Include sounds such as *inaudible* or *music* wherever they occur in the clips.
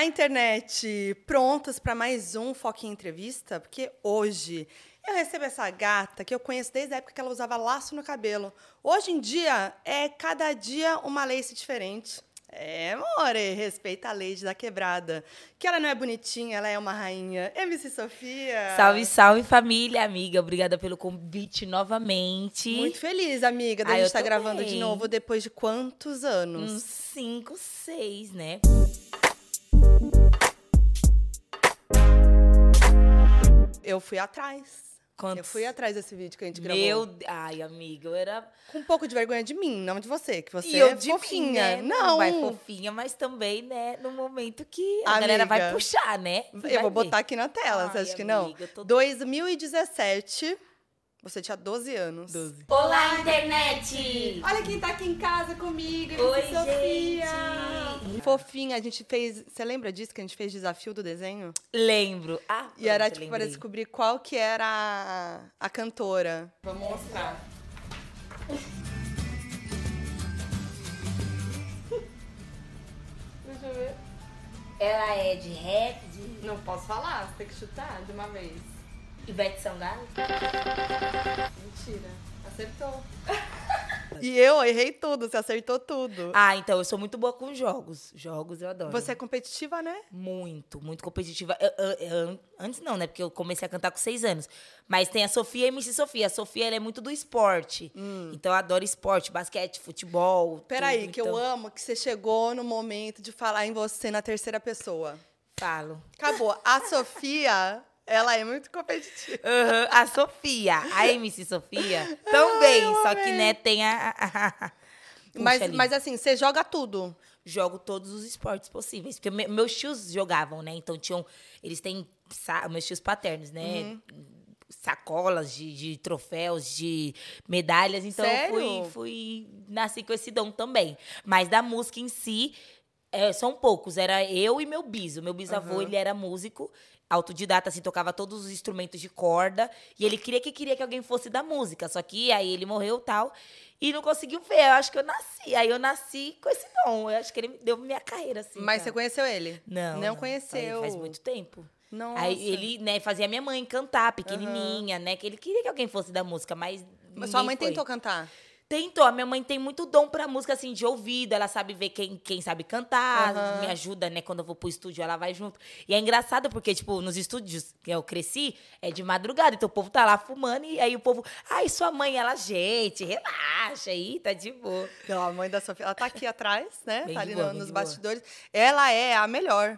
Olá, internet! Prontos para mais um Foquinha Entrevista? Porque hoje eu recebo essa gata que eu conheço desde a época que ela usava laço no cabelo. Hoje em dia é cada dia uma lace diferente. É, more, respeita a Lady da quebrada. Que ela não é bonitinha, ela é uma rainha. MC Sofia. Salve, salve família, amiga. Obrigada pelo convite novamente. Muito feliz, amiga, da Ah, gente estar gravando também. de novo depois de quantos anos? Uns cinco, seis, né? Eu fui atrás. Quantos? Eu fui atrás desse vídeo que a gente gravou. Meu, ai, amiga, eu era Com um pouco de vergonha de mim, não de você, que você e eu é de mim, fofinha. né? Não, vai fofinha, mas também, né, no momento que a Amiga, galera vai puxar, né? Você eu vou ver. botar aqui na tela, você Ai, acha que não? amiga, tô- 2017, você tinha 12 anos. 12. Olá, internet! Olha quem tá aqui em casa comigo, Oi, Sofia. gente! Fofinha, a gente fez. Você lembra disso que a gente fez desafio do desenho? Lembro. Ah, E era tipo para lembrei. descobrir qual que era a, a cantora. Vamos mostrar. *laughs* Deixa eu ver. Ela é de rap, de Não posso falar, você tem que chutar de uma vez. Ivete Sangalo? Mentira. Acertou. e eu errei tudo, você acertou tudo. Ah, então eu sou muito boa com jogos. Jogos eu adoro. Você é competitiva, né? Muito, muito competitiva. Eu- eu- eu- antes não, né? Porque eu comecei a cantar com seis anos. Mas tem a Sofia e a MC Sofia. A Sofia ela é muito do esporte. Então eu adoro esporte, basquete, futebol. Hum. Peraí, tudo, que então, eu amo que você chegou no momento de falar em você na terceira pessoa. Falo. Acabou. A Sofia, ela é muito competitiva. Aham, A Sofia, a MC Sofia, também. eu só que, né, tem a. a- a- Puxa Mas, ali. mas assim, você joga tudo. jogo todos os esportes possíveis. Porque me- meus tios jogavam, né? Então tinham. Eles têm. Meus tios paternos, né? Uhum. Sacolas de, de troféus, de medalhas. Então eu Sério? fui, fui. Nasci com esse dom também. Mas da música em si, é, são poucos. Era eu e meu biso. Meu bisavô, Uhum. ele era músico. Autodidata, assim, tocava todos os instrumentos de corda. E ele queria que queria que alguém fosse da música. Só que aí ele morreu e tal. E não conseguiu ver. Eu acho que eu nasci. Aí eu nasci com esse dom. Eu acho que ele deu minha carreira, assim. Mas você cara. conheceu ele? Não. Não conheceu. Faz, faz muito tempo. Nossa. Aí ele, né, fazia minha mãe cantar, pequenininha, né? Que ele queria que alguém fosse da música, mas. Mas sua mãe foi. tentou cantar? Tentou. A minha mãe tem muito dom pra música, assim, de ouvido. Ela sabe ver quem, quem sabe cantar, Aham. me ajuda, né? Quando eu vou pro estúdio, ela vai junto. E é engraçado porque, tipo, nos estúdios que eu cresci, é de madrugada. Então o povo tá lá fumando e aí o povo. Ai, sua mãe, ela, gente, relaxa aí, tá de boa. Não, a mãe da Sofia, ela tá aqui atrás, né? Bem tá ali boa, no- nos de boa. bastidores. Ela é a melhor.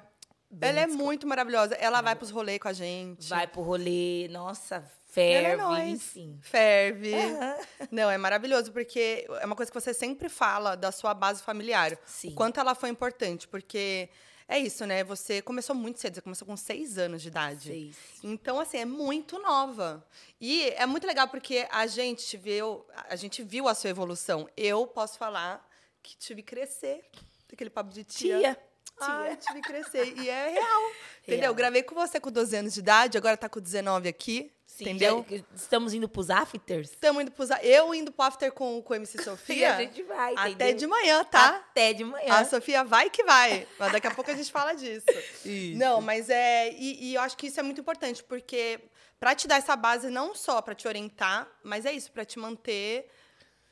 Bem ela é desco- muito maravilhosa. Ela vai pros rolês com a gente. Vai pro rolê, nossa, É ferve, enfim. Ferve. Não, é maravilhoso, porque é uma coisa que você sempre fala da sua base familiar. Sim. O quanto ela foi importante, porque é isso, né? Você começou muito cedo, você começou com seis anos de idade. Seis. Então, assim, é muito nova. E é muito legal porque a gente viu, a gente viu a sua evolução. Eu posso falar que tive que crescer. Aquele papo de tia. Tia. Ai, tive que crescer. E é real. *laughs* Entendeu? Real. Gravei com você com 12 anos de idade, agora tá com 19 aqui. Sim, entendeu? já- estamos indo pros afters? Estamos indo pros. Eu indo pro after com, com o MC E Sofia. *laughs* a gente vai, Até entendeu? de manhã, tá? Até de manhã. A Sofia vai que vai. Mas daqui a pouco a gente fala disso. *laughs* Isso. Não, mas é. E, e eu acho que isso é muito importante, porque pra te dar essa base, não só pra te orientar, mas é isso, pra te manter,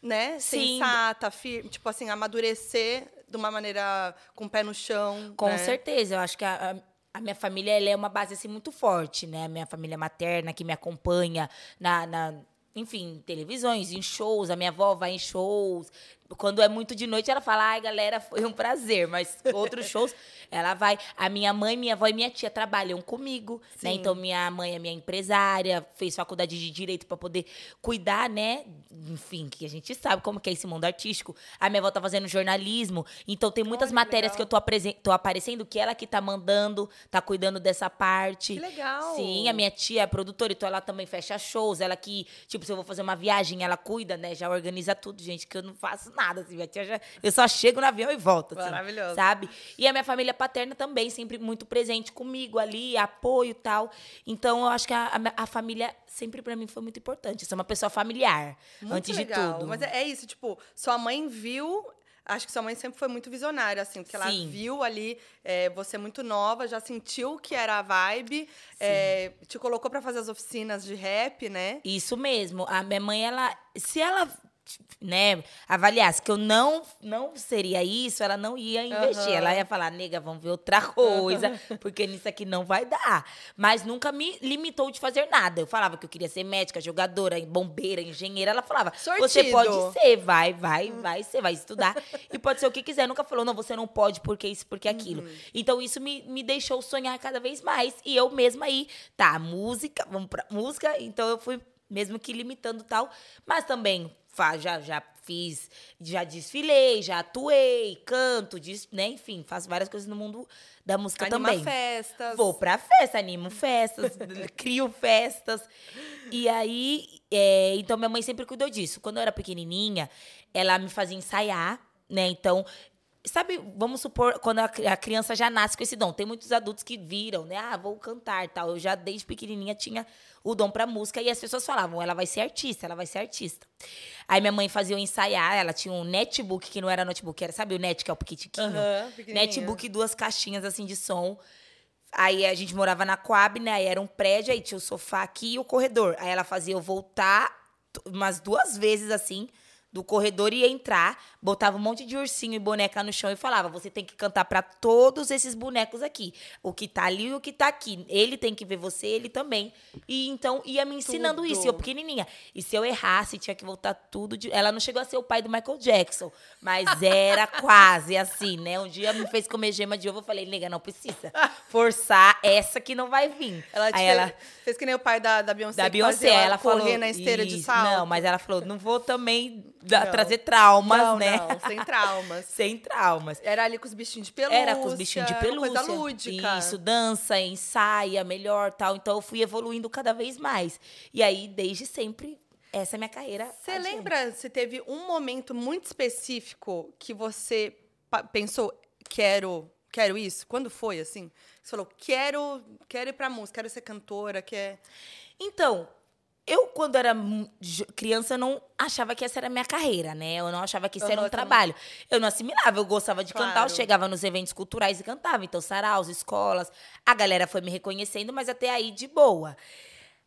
né, Sim. sensata, firme, tipo assim, amadurecer de uma maneira com o pé no chão. Com né? certeza, eu acho que a, a- a minha família ela é uma base assim, muito forte, né? A minha família materna que me acompanha na, na- enfim, televisões, em shows. A minha avó vai em shows. Quando é muito de noite, ela fala, ai, galera, foi um prazer. Mas outros *laughs* shows, ela vai. A minha mãe, minha avó e minha tia trabalham comigo, né? Sim. Então, minha mãe é minha empresária, fez faculdade de Direito para poder cuidar, né? Enfim, que a gente sabe como que é esse mundo artístico. A minha avó tá fazendo jornalismo, então tem muitas Olha que matérias legal. que eu tô, apresen- tô aparecendo que ela que tá mandando, tá cuidando dessa parte. Que legal. Sim, a minha tia é produtora, então ela também fecha shows. Ela que, tipo, se eu vou fazer uma viagem, ela cuida, né? Já organiza tudo, gente, que eu não faço nada. Assim, minha tia já, eu só chego no avião e volto. Assim, Maravilhoso. Sabe? E a minha família paterna também, sempre muito presente comigo ali, apoio e tal. Então, eu acho que a, a- a família sempre pra mim foi muito importante. Eu sou uma pessoa familiar, Muito antes legal. de tudo. Mas é, é isso, tipo, sua mãe viu acho que sua mãe sempre foi muito visionária, assim, porque ela Sim. viu ali é, você muito nova, já sentiu que era a vibe, é, te colocou pra fazer as oficinas de rap, né? Isso mesmo. A minha mãe, ela. Se ela. Né, avaliasse que eu não não seria isso, ela não ia investir. Aham. Ela ia falar, nega, vamos ver outra coisa, porque nisso aqui não vai dar. Mas nunca me limitou de fazer nada. Eu falava que eu queria ser médica, jogadora, bombeira, engenheira. Ela falava, você Sortido. pode ser, vai, vai, vai, você vai estudar. e pode ser o que quiser. Nunca falou, não, você não pode porque isso, porque aquilo. Então isso me, me deixou sonhar cada vez mais. E eu mesma aí, tá, música, vamos pra música. Então eu fui mesmo que limitando tal. Mas também já, já fiz, já desfilei, já atuei, canto, dis- né? Enfim, faço várias coisas no mundo da música Anima também. festas. Vou pra festa, animo festas, *laughs* crio festas. E aí, é, então minha mãe sempre cuidou disso. Quando eu era pequenininha, ela me fazia ensaiar, né? Então, sabe, vamos supor, quando a, cri- a criança já nasce com esse dom. Tem muitos adultos que viram, né? Ah, vou cantar tal. Eu já desde pequenininha tinha o dom pra música e as pessoas falavam, ela vai ser artista, ela vai ser artista. Aí minha mãe fazia eu ensaiar, ela tinha um netbook, que não era notebook, era, sabe o net, que é o piquitiquinho? Pequenininho. netbook e duas caixinhas assim de som. Aí a gente morava na Coab, né? Aí era um prédio, aí tinha o sofá aqui e o corredor. Aí ela fazia eu voltar umas duas vezes assim do corredor e entrar, botava um monte de ursinho e boneca no chão e falava: "Você tem que cantar pra todos esses bonecos aqui. O que tá ali e o que tá aqui. Ele tem que ver você, ele também". E então ia me ensinando Tudo. isso, eu pequenininha. E se eu errasse, tinha que voltar tudo de... Ela não chegou a ser o pai do Michael Jackson, mas *laughs* era quase assim, né? Um dia me fez comer gema de ovo, eu falei: "Nega, não precisa forçar essa que não vai vir". Ela Aí fez, ela fez que nem o pai da, da Beyoncé. da Beyoncé, ela correr falou na esteira de Isso, salto. Não, mas ela falou, não vou também da- trazer traumas, não, né? Não, sem traumas. *laughs* Sem traumas. Era ali com os bichinhos de pelúcia. Era com os bichinhos de pelúcia. Coisa lúdica. Isso, dança, ensaia, melhor, tal. Então eu fui evoluindo cada vez mais. E aí, desde sempre, essa é a minha carreira. Você lembra se teve um momento muito específico que você pensou, quero, quero isso? Quando foi, assim? Você falou, quero, quero ir pra música, quero ser cantora, quer... Então, eu, quando era criança, não achava que essa era a minha carreira, né? Eu não achava que isso era Aham, um trabalho. Eu não assimilava, eu gostava de cantar, eu Claro. chegava nos eventos culturais e cantava. Então, saraus, escolas, a galera foi me reconhecendo, mas até aí de boa.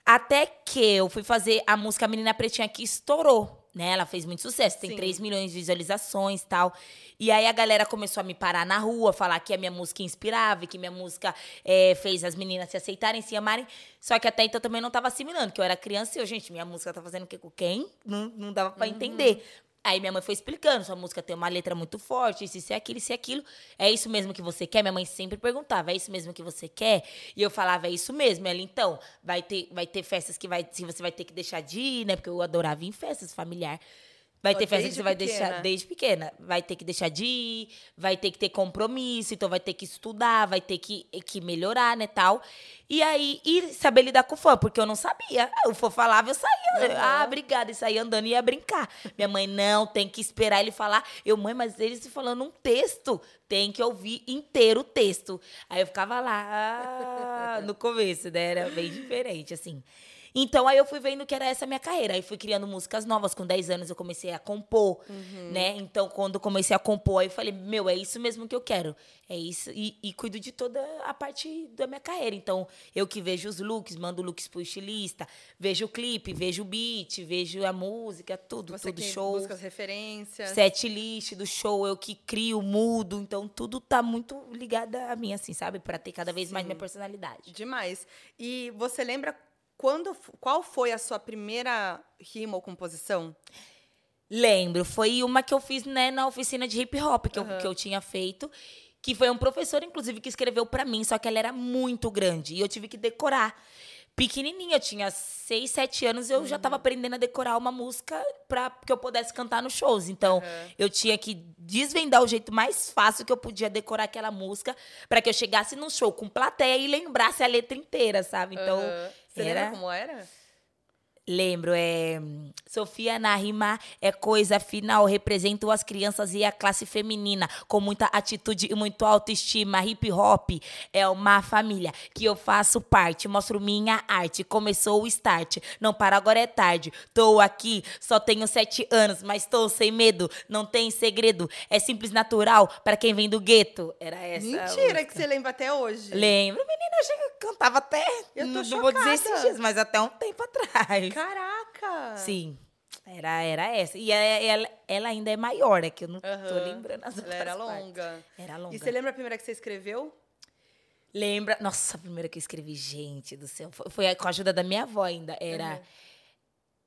Até que eu fui fazer a música Menina Pretinha que estourou. Né? Ela fez muito sucesso, tem Sim. 3 milhões de visualizações e tal. E aí a galera começou a me parar na rua, falar que a minha música inspirava, e que minha música eh, fez as meninas se aceitarem, se amarem. Só que até então eu também não tava assimilando, que eu era criança e eu, gente, minha música tá fazendo o quê com quem? Não, não dava pra entender. Aí minha mãe foi explicando, sua música tem uma letra muito forte, isso, isso é aquilo, isso aquilo. É isso mesmo que você quer? Minha mãe sempre perguntava, é isso mesmo que você quer? E eu falava, é isso mesmo. Ela, então, vai ter, vai ter festas que vai, se você vai ter que deixar de ir, né? Porque eu adorava ir em festas familiar. Vai ter festa que você vai pequena. deixar desde pequena. Vai ter que deixar de ir, vai ter que ter compromisso, então vai ter que estudar, vai ter que, que melhorar, né, tal. E aí, e saber lidar com o fã, porque eu não sabia. O fã falava, eu saía. Uhum. Ah, obrigada. E saía andando e ia brincar. Minha mãe, não, tem que esperar ele falar. Eu, mãe, mas ele se falando um texto. Tem que ouvir inteiro o texto. Aí eu ficava lá, ah, no começo, né? Era bem diferente, assim. Então, aí eu fui vendo que era essa a minha carreira. Aí fui criando músicas novas. Com 10 anos eu comecei a compor, né? Então, quando comecei a compor, aí eu falei, meu, é isso mesmo que eu quero. É isso. E, e cuido de toda a parte da minha carreira. Então, eu que vejo os looks, mando looks pro estilista, vejo o clipe, vejo o beat, vejo a música, tudo, Você tudo que show. busca as referências. Set list do show, eu que crio, mudo. Então, tudo tá muito ligado a mim, assim, sabe? Pra ter cada vez mais minha personalidade. Demais. E você lembra quando, qual foi a sua primeira rima ou composição? Lembro, foi uma que eu fiz né, na oficina de hip hop que, eu, que eu tinha feito. Que foi um professor, inclusive, que escreveu pra mim, só que ela era muito grande. E eu tive que decorar. Pequenininha, eu tinha 6, 7 anos, eu já tava aprendendo a decorar uma música pra que eu pudesse cantar nos shows. Então, eu tinha que desvendar o jeito mais fácil que eu podia decorar aquela música pra que eu chegasse num show com plateia e lembrasse a letra inteira, sabe? Então, Aham. Você era... como era? Lembro, é. Sofia na rima é coisa final, represento as crianças e a classe feminina, com muita atitude e muito autoestima. Hip hop é uma família que eu faço parte, mostro minha arte. Começou o start, não para agora é tarde. Tô aqui, só tenho sete anos, mas tô sem medo, não tem segredo. É simples, natural para quem vem do gueto. Era essa. Mentira que você lembra até hoje. Lembro, menina, eu chego, cantava até. Eu tô não vou dizer chocada. esses dias, mas até um tempo atrás. Caraca! Sim. Era, era essa. E ela, ela ainda é maior, é que eu não tô Aham. lembrando as Ela outras era partes. longa. Era longa. E você lembra a primeira que você escreveu? Lembra? Nossa, a primeira que eu escrevi, gente do céu. Foi, foi com a ajuda da minha avó ainda. Era.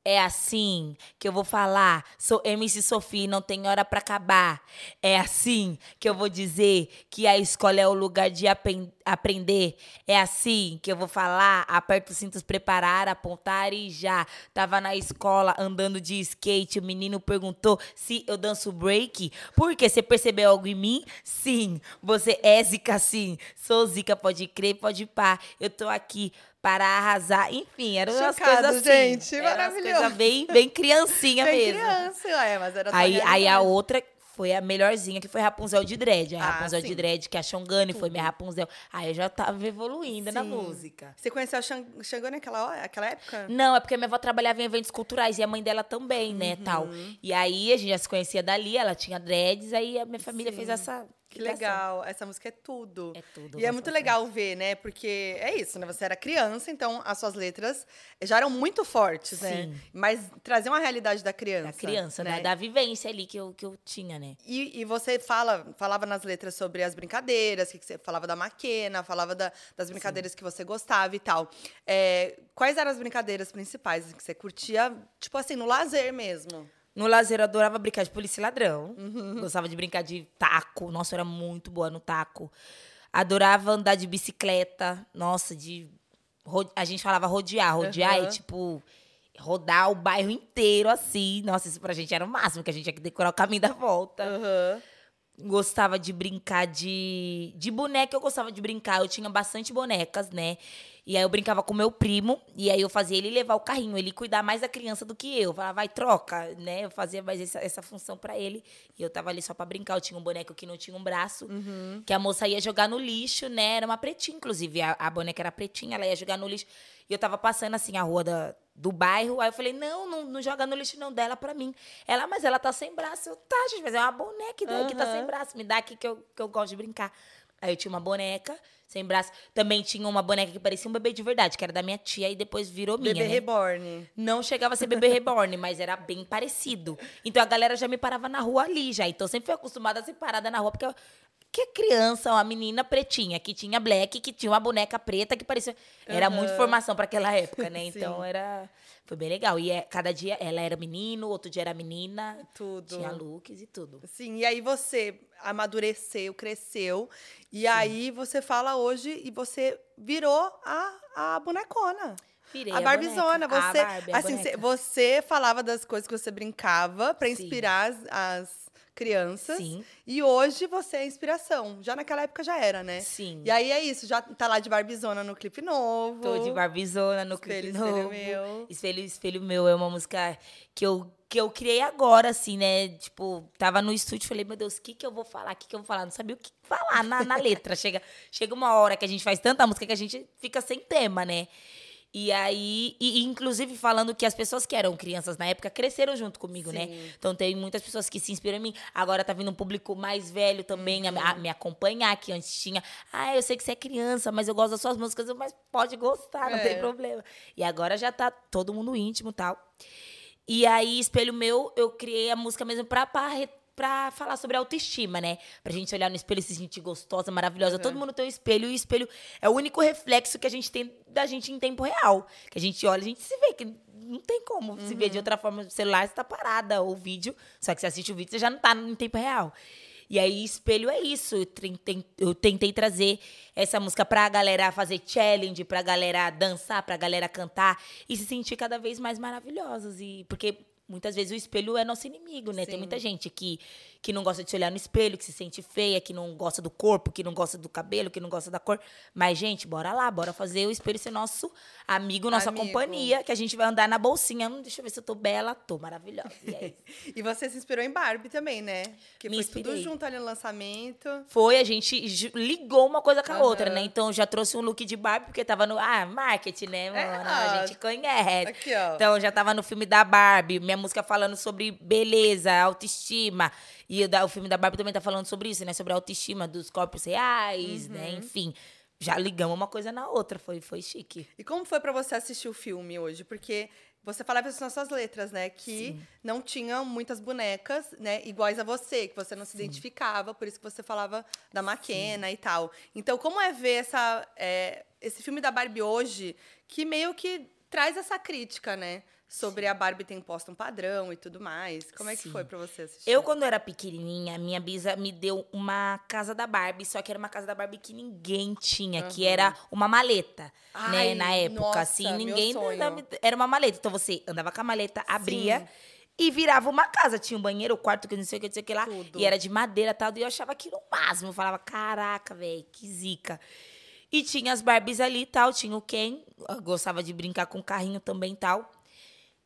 É assim que eu vou falar. Sou MC Sofia, não tem hora pra acabar. É assim que eu vou dizer que a escola é o lugar de aprender. É assim que eu vou falar. Aperto os cintos, preparar, apontar e já. Tava na escola andando de skate. O menino perguntou se eu danço break. Por quê? Você percebeu algo em mim? Sim. Você é zica, sim. Sou zica, pode crer, pode pá. Eu tô aqui para arrasar. Enfim, eram umas Chocado, coisas assim. gente, umas maravilhoso. coisas bem, bem criancinha *laughs* Bem mesmo. criança, é, mas era Aí, aí a outra foi a melhorzinha, que foi Rapunzel de Dread. A Ah, Rapunzel sim. de Dread, que é a Xongani foi minha Rapunzel. Aí eu já tava evoluindo na Sim. música. Você conheceu a Xang- Xangô naquela hora- aquela época? Não, é porque minha avó trabalhava em eventos culturais e a mãe dela também, né, tal. Uhum. E aí a gente já se conhecia dali, ela tinha dreads, aí a minha família Sim. fez essa Que ligação. legal. Essa música é tudo. É tudo, E é muito legal ver, né? Porque é isso, né? Você era criança, então as suas letras já eram muito fortes, né? Sim. Mas traziam a realidade da criança. Da criança, né? né? Da vivência ali que eu, que eu tinha, né? E, e você fala, falava nas letras sobre as brincadeiras, que você falava da maquena, falava da- das brincadeiras que você gostava e tal. É, quais eram as brincadeiras principais que você curtia, tipo assim, no lazer mesmo? No lazer eu adorava brincar de polícia e ladrão. Uhum. Gostava de brincar de taco. Nossa, eu era muito boa no taco. Adorava andar de bicicleta. Nossa, de. A gente falava rodear. Rodear Aham. é tipo. Rodar o bairro inteiro assim. Nossa, isso pra gente era o máximo, que a gente tinha que decorar o caminho da volta. Aham. Gostava de brincar de. De boneca, eu gostava de brincar. Eu tinha bastante bonecas, né? E aí eu brincava com meu primo, e aí eu fazia ele levar o carrinho, ele cuidar mais da criança do que eu. Falava, vai, troca, né? Eu fazia mais essa, essa função pra ele. E eu tava ali só pra brincar. Eu tinha um boneco que não tinha um braço, que a moça ia jogar no lixo, né? Era uma pretinha, inclusive. A, a boneca era pretinha, ela ia jogar no lixo. E eu tava passando assim a rua da, do bairro. Aí eu falei, não, não, não joga no lixo, não, dela pra mim. Ela, mas ela tá sem braço. Eu, tá, gente, mas é uma boneca daí que tá sem braço. Me dá aqui que eu, que eu gosto de brincar. Aí eu tinha uma boneca sem braço. Também tinha uma boneca que parecia um bebê de verdade, que era da minha tia e depois virou minha. Bebê né? reborn. Não chegava a ser bebê reborn, mas era bem parecido. Então a galera já me parava na rua ali já. Então eu sempre fui acostumada a ser parada na rua, porque eu, que criança, uma menina pretinha, que tinha black, que tinha uma boneca preta, que parecia. Era muita informação para aquela época, né? *laughs* Então Sim. era. Foi bem legal. E é, cada dia ela era menino, outro dia era menina. Tudo. Tinha looks e tudo. Sim, e aí você amadureceu, cresceu, e aí você fala hoje e você virou a, a bonecona. Virei a a Barbizona, boneca. A você, Barbie, a assim, boneca. você falava das coisas que você brincava pra Sim. inspirar as, as crianças. Sim. E hoje você é inspiração. Já naquela época já era, né? Sim. E aí é isso, já tá lá de Barbizona no clipe novo. Tô de Barbizona no Espelho, clipe espelho novo. meu. Espelho, Espelho Meu é uma música que eu, que eu criei agora, assim, né? Tipo, tava no estúdio, falei, meu Deus, o que que eu vou falar? O que que eu vou falar? Não sabia o que falar na, na letra. *laughs* chega, chega uma hora que a gente faz tanta música que a gente fica sem tema, né? E aí, e, inclusive falando que as pessoas que eram crianças na época cresceram junto comigo, né? Sim. Então tem muitas pessoas que se inspiram em mim. Agora tá vindo um público mais velho também a, a me acompanhar, que antes tinha. Ah, eu sei que você é criança, mas eu gosto das suas músicas, mas pode gostar, não É. tem problema. E agora já tá todo mundo íntimo e tal. E aí, Espelho Meu, eu criei a música mesmo pra, pra, pra falar sobre autoestima, né? Pra gente olhar no espelho e se sentir gostosa, maravilhosa. Todo mundo tem um espelho e o espelho é o único reflexo que a gente tem da gente em tempo real. Que a gente olha, a gente se vê, que não tem como se ver de outra forma. O celular está parada, ou o vídeo, só que você assiste o vídeo, você já não tá em tempo real. E aí, espelho é isso. Eu tentei, eu tentei trazer essa música pra galera fazer challenge, pra galera dançar, pra galera cantar e se sentir cada vez mais maravilhosas. E porque muitas vezes o espelho é nosso inimigo, né? Sim. Tem muita gente que, que não gosta de se olhar no espelho, que se sente feia, que não gosta do corpo, que não gosta do cabelo, que não gosta da cor. Mas, gente, bora lá, bora fazer o espelho ser nosso amigo, nossa Amigo. companhia, que a gente vai andar na bolsinha. Hum, deixa eu ver se eu tô bela, tô maravilhosa. E é. *laughs* E você se inspirou em Barbie também, né? Que Me foi tudo inspirei. junto ali no lançamento. Foi, a gente ligou uma coisa com a Aham. outra, né? Então já trouxe um look de Barbie, porque tava no. Ah, marketing, né, mano? ah, a gente conhece. aqui, ó. Então já tava no filme da Barbie, minha música falando sobre beleza, autoestima. E da- o filme da Barbie também tá falando sobre isso, né? Sobre a autoestima dos corpos reais, né? Uhum. Enfim. Já ligamos uma coisa na outra, foi, foi chique. E como foi pra você assistir o filme hoje? Porque você falava isso nas suas letras, né? Que não tinham muitas bonecas, né? Iguais a você, que você não se identificava, por isso que você falava da Maquena e tal. Então, como é ver essa, é, esse filme da Barbie hoje, que meio que traz essa crítica, né? Sobre a Barbie ter imposto um padrão e tudo mais. Como é que Sim. foi pra você assistir? Eu, quando era pequenininha, minha bisa me deu uma casa da Barbie, só que era uma casa da Barbie que ninguém tinha, que era uma maleta, Ai, né? Na época, nossa, assim, ninguém. Era uma maleta. Então você andava com a maleta, abria. E virava uma casa. Tinha um banheiro, o quarto, que não sei o que, não sei o que lá. Tudo. E era de madeira e tal. E eu achava aquilo o máximo. Eu falava, caraca, velho, que zica. E tinha as Barbies ali e tal. Tinha o Ken. Gostava de brincar com o carrinho também e tal.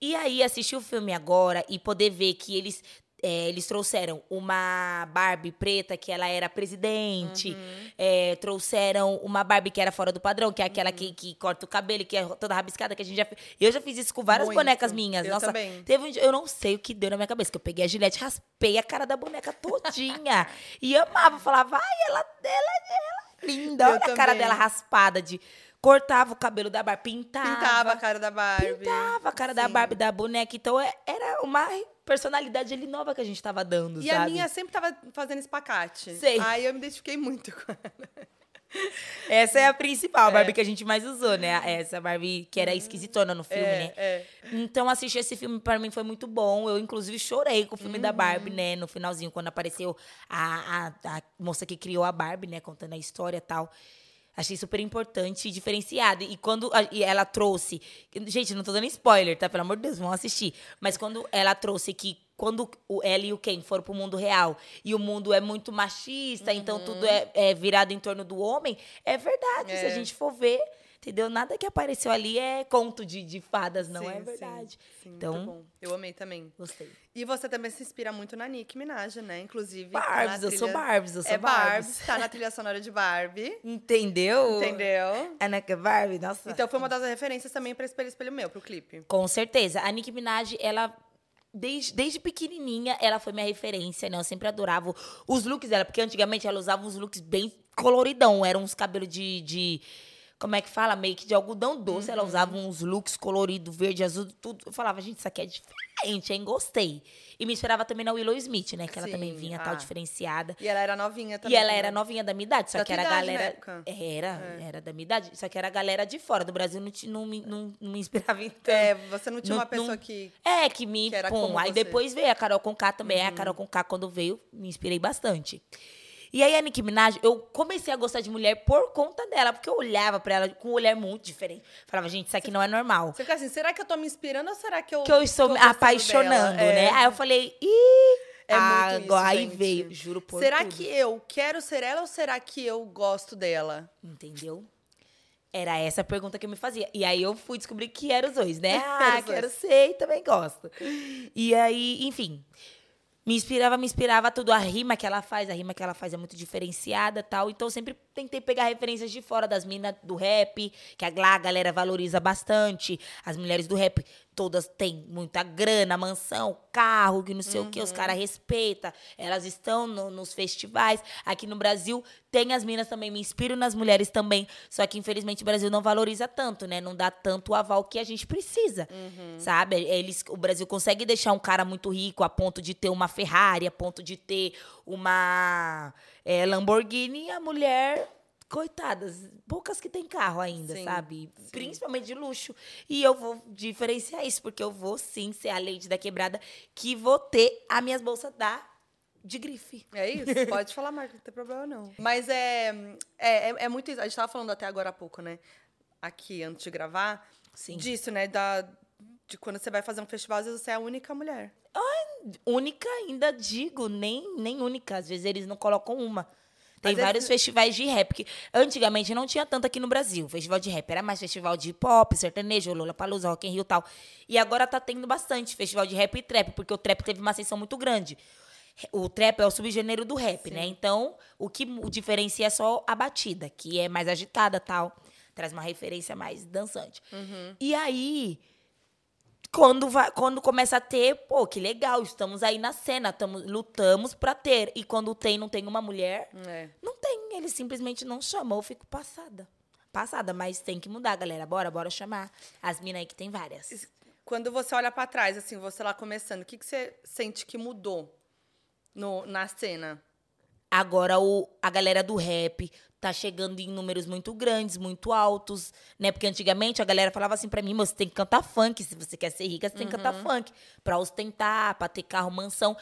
E aí, assistir o filme agora e poder ver que eles, é, eles trouxeram uma Barbie preta, que ela era presidente. Uhum. é, trouxeram uma Barbie que era fora do padrão, que é aquela Uhum. que, que corta o cabelo, que é toda rabiscada, que a gente já fez. Eu já fiz isso com várias Muito. bonecas minhas. Eu Nossa, também. teve um dia, eu não sei o que deu na minha cabeça, que eu peguei a gilete, raspei a cara da boneca todinha. *laughs* e amava, falava, ai, ela, ela, ela é linda. Eu Olha a cara também. dela raspada de... Cortava o cabelo da Barbie, pintava. Pintava a cara da Barbie. Pintava a cara da Sim. Barbie, da boneca. Então, é- era uma personalidade ali nova que a gente tava dando, E sabe? a minha sempre tava fazendo espacate. Sei. Aí eu me identifiquei muito com ela. *laughs* Essa é a principal, a Barbie que a gente mais usou, né? Essa Barbie que era esquisitona no filme, né? é. Então, assistir esse filme pra mim foi muito bom. Eu, inclusive, chorei com o filme Uhum. da Barbie, né? No finalzinho, quando apareceu a, a, a moça que criou a Barbie, né? Contando a história e tal. Achei super importante e diferenciado. E quando a- e ela trouxe. Gente, não tô dando spoiler, tá? Pelo amor de Deus, vão assistir. Mas quando ela trouxe que quando o, ela e o Ken foram pro mundo real e o mundo é muito machista, então tudo é, é virado em torno do homem, é verdade. Se a É. gente for ver, entendeu? Nada que apareceu ali é conto de, de fadas, não Sim, é sim, verdade. sim, então, muito bom. Eu amei também. gostei. E você também se inspira muito na Nicki Minaj, né? Inclusive. tá Barbies, na eu sou trilha- Barbies, eu sou É Barbies. Barbies, tá na trilha sonora de Barbie. Entendeu? Entendeu? Ana que é Barbie, nossa. Então foi uma das referências também pra Espelho Espelho Meu, pro clipe. Com certeza. A Nicki Minaj, ela. Desde, desde pequenininha, ela foi minha referência, né? Eu sempre adorava os looks dela, porque antigamente ela usava uns looks bem coloridão. Eram uns cabelos de, de. Como é que fala? Meio que de algodão doce. Ela usava uns looks coloridos, verde, azul, tudo. Eu falava, gente, isso aqui é diferente, hein? Gostei. E me esperava também na Willow Smith, né? Que ela também Sim, vinha ah. tal diferenciada. E ela era novinha também. E ela né? era novinha da minha idade, só Da que era a galera. época. Era, era da minha idade. Só que era a galera de fora do Brasil, não, não, me- não, não me inspirava em tanto. É, você não tinha Não- uma pessoa não- que. É, que me. Que era pum, aí você. depois veio a Carol Conká também. Aí A Carol Conká, quando veio, me inspirei bastante. E aí a Nicki Minaj, eu comecei a gostar de mulher por conta dela, porque eu olhava pra ela com um olhar muito diferente. Falava, gente, isso aqui não é normal. Você fica assim, será que eu tô me inspirando ou será que eu. Que eu estou apaixonando, dela? né? É. Aí eu falei, ih! É muito agora, isso, aí gente. veio, juro por Será tudo. que eu quero ser ela ou será que eu gosto dela? Entendeu? Era essa a pergunta que eu me fazia. E aí eu fui descobrir que eram os dois, né? *laughs* Ah, quero ser e também gosto. E aí, enfim. Me inspirava, me inspirava tudo. A rima que ela faz, a rima que ela faz é muito diferenciada tal. Então sempre tentei pegar referências de fora das minas do rap, que a, galera valoriza bastante. As mulheres do rap todas têm muita grana, mansão, carro, que não sei o que, os caras respeitam. Elas estão no- nos festivais. Aqui no Brasil tem as minas também, me inspiro nas mulheres também. Só que infelizmente o Brasil não valoriza tanto, né? Não dá tanto o aval que a gente precisa. Sabe? Eles, o Brasil consegue deixar um cara muito rico a ponto de ter uma Ferrari, a ponto de ter uma é, Lamborghini e a mulher. Coitadas, poucas que tem carro ainda, Sim, sabe? sim. Principalmente de luxo. E eu vou diferenciar isso, porque eu vou sim ser a lady da quebrada que vou ter as minhas bolsas da de grife. É isso? *laughs* Pode falar, Marca, não tem problema não. Mas é, é, é, é muito isso. A gente tava falando até agora há pouco, né? Aqui, antes de gravar. Sim. Disso, né? Da, de quando você vai fazer um festival, às vezes você é a única mulher. única, ainda digo, nem, nem única. Às vezes eles não colocam uma. Tem vezes- vários festivais de rap, que antigamente não tinha tanto aqui no Brasil. Festival de rap era mais festival de pop, sertanejo, Lollapalooza, Rock in Rio e tal. E agora tá tendo bastante festival de rap e trap, porque o trap teve uma ascensão muito grande. O trap é o subgênero do rap, né? Então, o que o diferencia é só a batida, que é mais agitada tal. Traz uma referência mais dançante. E aí, quando, vai, quando começa a ter, pô, que legal, estamos aí na cena, tamo, lutamos pra ter. E quando tem, não tem uma mulher, É. não tem. Ele simplesmente não chamou, eu fico passada. Passada, mas tem que mudar, galera. Bora, bora chamar. As minas aí que tem várias. Quando você olha pra trás, assim, você lá começando, o que, que você sente que mudou no, na cena? Agora o, a galera do rap tá chegando em números muito grandes, muito altos, né? Porque antigamente a galera falava assim pra mim, "Moça, você tem que cantar funk, se você quer ser rica, você tem que cantar funk, pra ostentar, pra ter carro, mansão.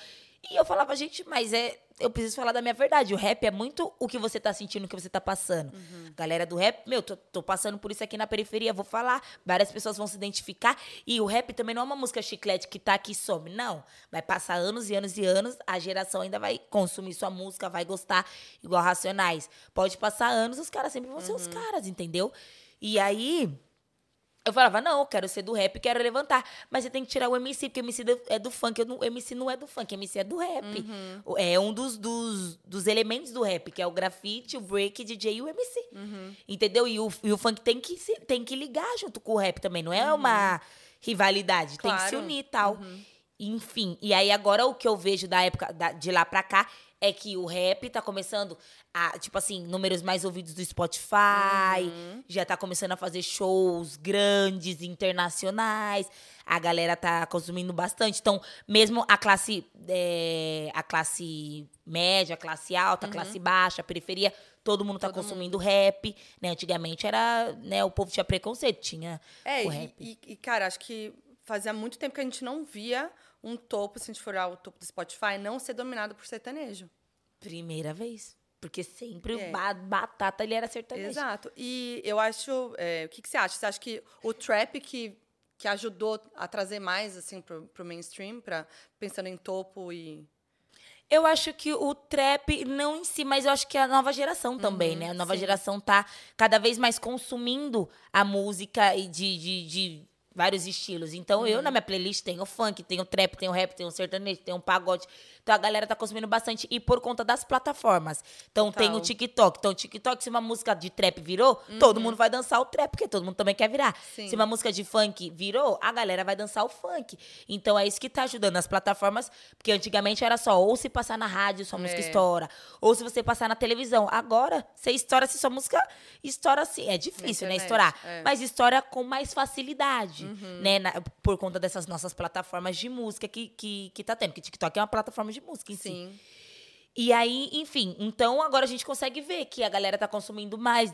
E eu falava, gente, mas é, eu preciso falar da minha verdade. O rap é muito o que você tá sentindo, o que você tá passando. Galera do rap, meu, tô, tô passando por isso aqui na periferia, vou falar. Várias pessoas vão se identificar. E o rap também não é uma música chiclete que tá aqui e some. Não. Vai passar anos e anos e anos, a geração ainda vai consumir sua música, vai gostar, igual Racionais. Pode passar anos, os caras sempre vão ser os caras, entendeu? E aí. Eu falava, não, eu quero ser do rap, quero levantar. Mas você tem que tirar o MC, porque o MC é do funk. Não- O MC não é do funk, o MC é do rap. O- É um dos, dos, dos elementos do rap, que é o grafite, o break, DJ e o MC. Entendeu? E o, e o funk tem que, se- tem que ligar junto com o rap também. Não é uma rivalidade, tem que se Claro. unir e tal. Enfim, e aí agora o que eu vejo da época da- de lá pra cá é que o rap tá começando a, tipo assim, números mais ouvidos do Spotify, Uhum. já tá começando a fazer shows grandes, internacionais. A galera tá consumindo bastante. Então, mesmo a classe é, a classe média, a classe alta, a classe baixa, a periferia, todo mundo tá Uhum. Todo consumindo rap, né? Antigamente era, né, o povo tinha preconceito, tinha É, o rap. e- e, cara, acho que fazia muito tempo que a gente não via um topo, se a gente for olhar o topo do Spotify, não ser dominado por sertanejo. Primeira vez. Porque sempre É. batata ele era sertanejo. Exato. E eu acho. é, o que, que você acha? Você acha que o trap que, que ajudou a trazer mais assim pro, pro mainstream, pra, pensando em topo e. Eu acho que o trap, não em si, mas eu acho que a nova geração também, né? A nova sim. geração tá cada vez mais consumindo a música e de, de, de vários estilos. Então, eu, na minha playlist, tenho funk, tenho trap, tenho rap, tenho sertanejo, tenho pagode. Então, a galera tá consumindo bastante. E por conta das plataformas. Então, tem o. TikTok. Então, o TikTok, se uma música de trap virou, todo mundo vai dançar o trap, porque todo mundo também quer virar. Sim. Se uma música de funk virou, a galera vai dançar o funk. Então é isso que tá ajudando as plataformas, porque antigamente era só ou se passar na rádio, sua música É. estoura, ou se você passar na televisão. Agora, você estoura se sua música estoura assim. É difícil, né, internet, estourar. é. Mas estoura com mais facilidade, Uhum. né, na- por conta dessas nossas plataformas de música que, que, que tá tendo. Porque TikTok é uma plataforma de música em si. Sim. E aí, enfim, então agora a gente consegue ver que a galera tá consumindo mais,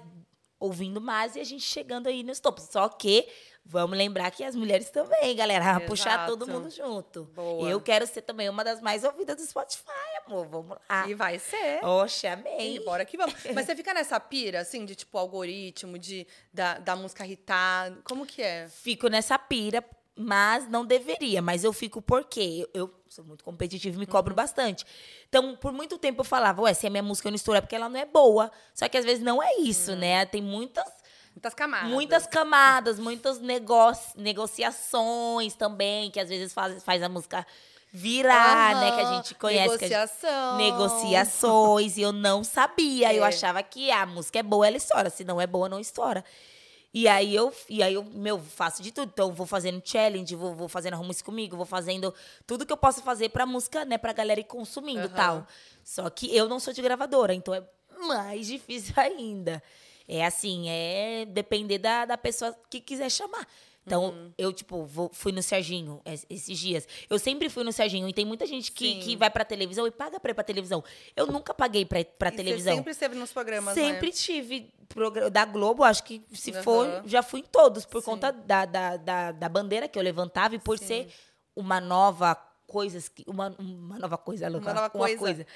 ouvindo mais e a gente chegando aí nos topos. Só que vamos lembrar que as mulheres também, galera, *laughs* Exato. puxar todo mundo junto. Boa. Eu quero ser também uma das mais ouvidas do Spotify, amor. Vamos lá. E vai ser. Oxe, amei. E bora que vamos. Mas você fica nessa pira, assim, de tipo algoritmo, de, da, da música hitar. Como que é? Fico nessa pira, mas não deveria. Mas eu fico porque eu, eu sou muito competitiva e me Uhum. cobro bastante. Então, por muito tempo eu falava, ué, se a minha música não estoura é porque ela não é boa. Só que às vezes não é isso, Uhum. né? Tem muitas Muitas camadas. Muitas camadas, muitas negoci negociações também, que às vezes faz, faz a música virar, né? Que a gente conhece. a gente- Negociação. negociações, e eu não sabia. Eu É. achava que a música é boa, ela estoura. Se não é boa, não estoura. E aí eu, e aí eu, meu, faço de tudo. Então, vou fazendo challenge, vou, vou fazendo arrumo isso comigo, vou fazendo tudo que eu posso fazer pra música, né? Pra galera ir consumindo e Aham. tal. Só que eu não sou de gravadora, então é mais *laughs* difícil ainda. É assim, é depender da, da pessoa que quiser chamar. Então, Uhum. eu, tipo, vou- fui no Serginho es- esses dias. Eu sempre fui no Serginho. E tem muita gente que, Sim. que vai pra televisão e paga pra ir pra televisão. Eu nunca paguei pra ir pra E televisão. Você sempre esteve nos programas, Sempre né? tive da Globo, acho que se Aham. for, já fui em todos, por Sim. conta da, da, da, da bandeira que eu levantava e por Sim. ser uma nova coisa, que- uma, uma nova coisa, louca, Uma nova coisa.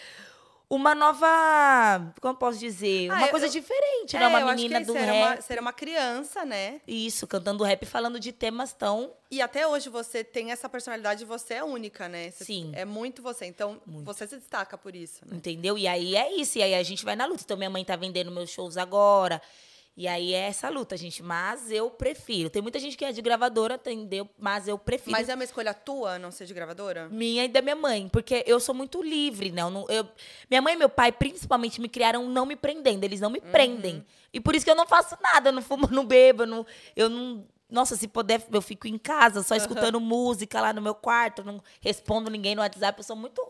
Uma nova. Como eu posso dizer? Ah, uma eu- coisa diferente, É, né? Uma acho que menina é do rap. uma, era uma criança, né? Isso, cantando rap, falando de temas tão. E até hoje você tem essa personalidade, você é única, né? Você- Sim. É muito você. Então, você se destaca por isso, né? Entendeu? E aí é isso. E aí a gente vai na luta. Então, minha mãe tá vendendo meus shows agora. E aí é essa luta, gente. Mas eu prefiro. Tem muita gente que é de gravadora, entendeu? Mas eu prefiro. Mas é uma escolha tua não ser de gravadora? Minha e da minha mãe, porque eu sou muito livre, né? Eu não, eu- minha mãe e meu pai, principalmente, me criaram não me prendendo. Eles não me Uhum. prendem. E por isso que eu não faço nada. Eu não fumo, *laughs* não bebo, eu não, eu não. Nossa, se puder, eu fico em casa só escutando música lá no meu quarto, não respondo ninguém no WhatsApp. Eu sou muito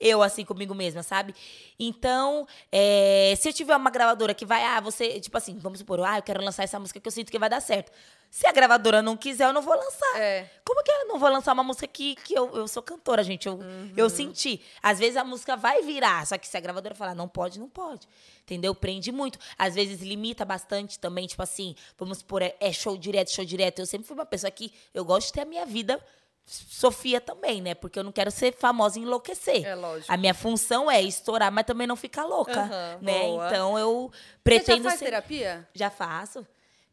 eu, assim, comigo mesma, sabe? Então, é, se eu tiver uma gravadora que vai, ah, você, tipo assim, vamos supor, ah, eu quero lançar essa música que eu sinto que vai dar certo. Se a gravadora não quiser, eu não vou lançar. É. Como que eu não vou lançar uma música que, que eu, eu sou cantora, gente? Eu, eu senti. Às vezes a música vai virar, só que se a gravadora falar não pode, não pode. Entendeu? Prende muito. Às vezes limita bastante também, tipo assim, vamos supor, é, é show direto, show direto. Eu sempre fui uma pessoa que eu gosto de ter a minha vida. Sofia também, né? Porque eu não quero ser famosa e enlouquecer. É lógico. A minha função é estourar, mas também não ficar louca, Aham, né? boa. Então eu Você já pretendo faz ser terapia? já faço.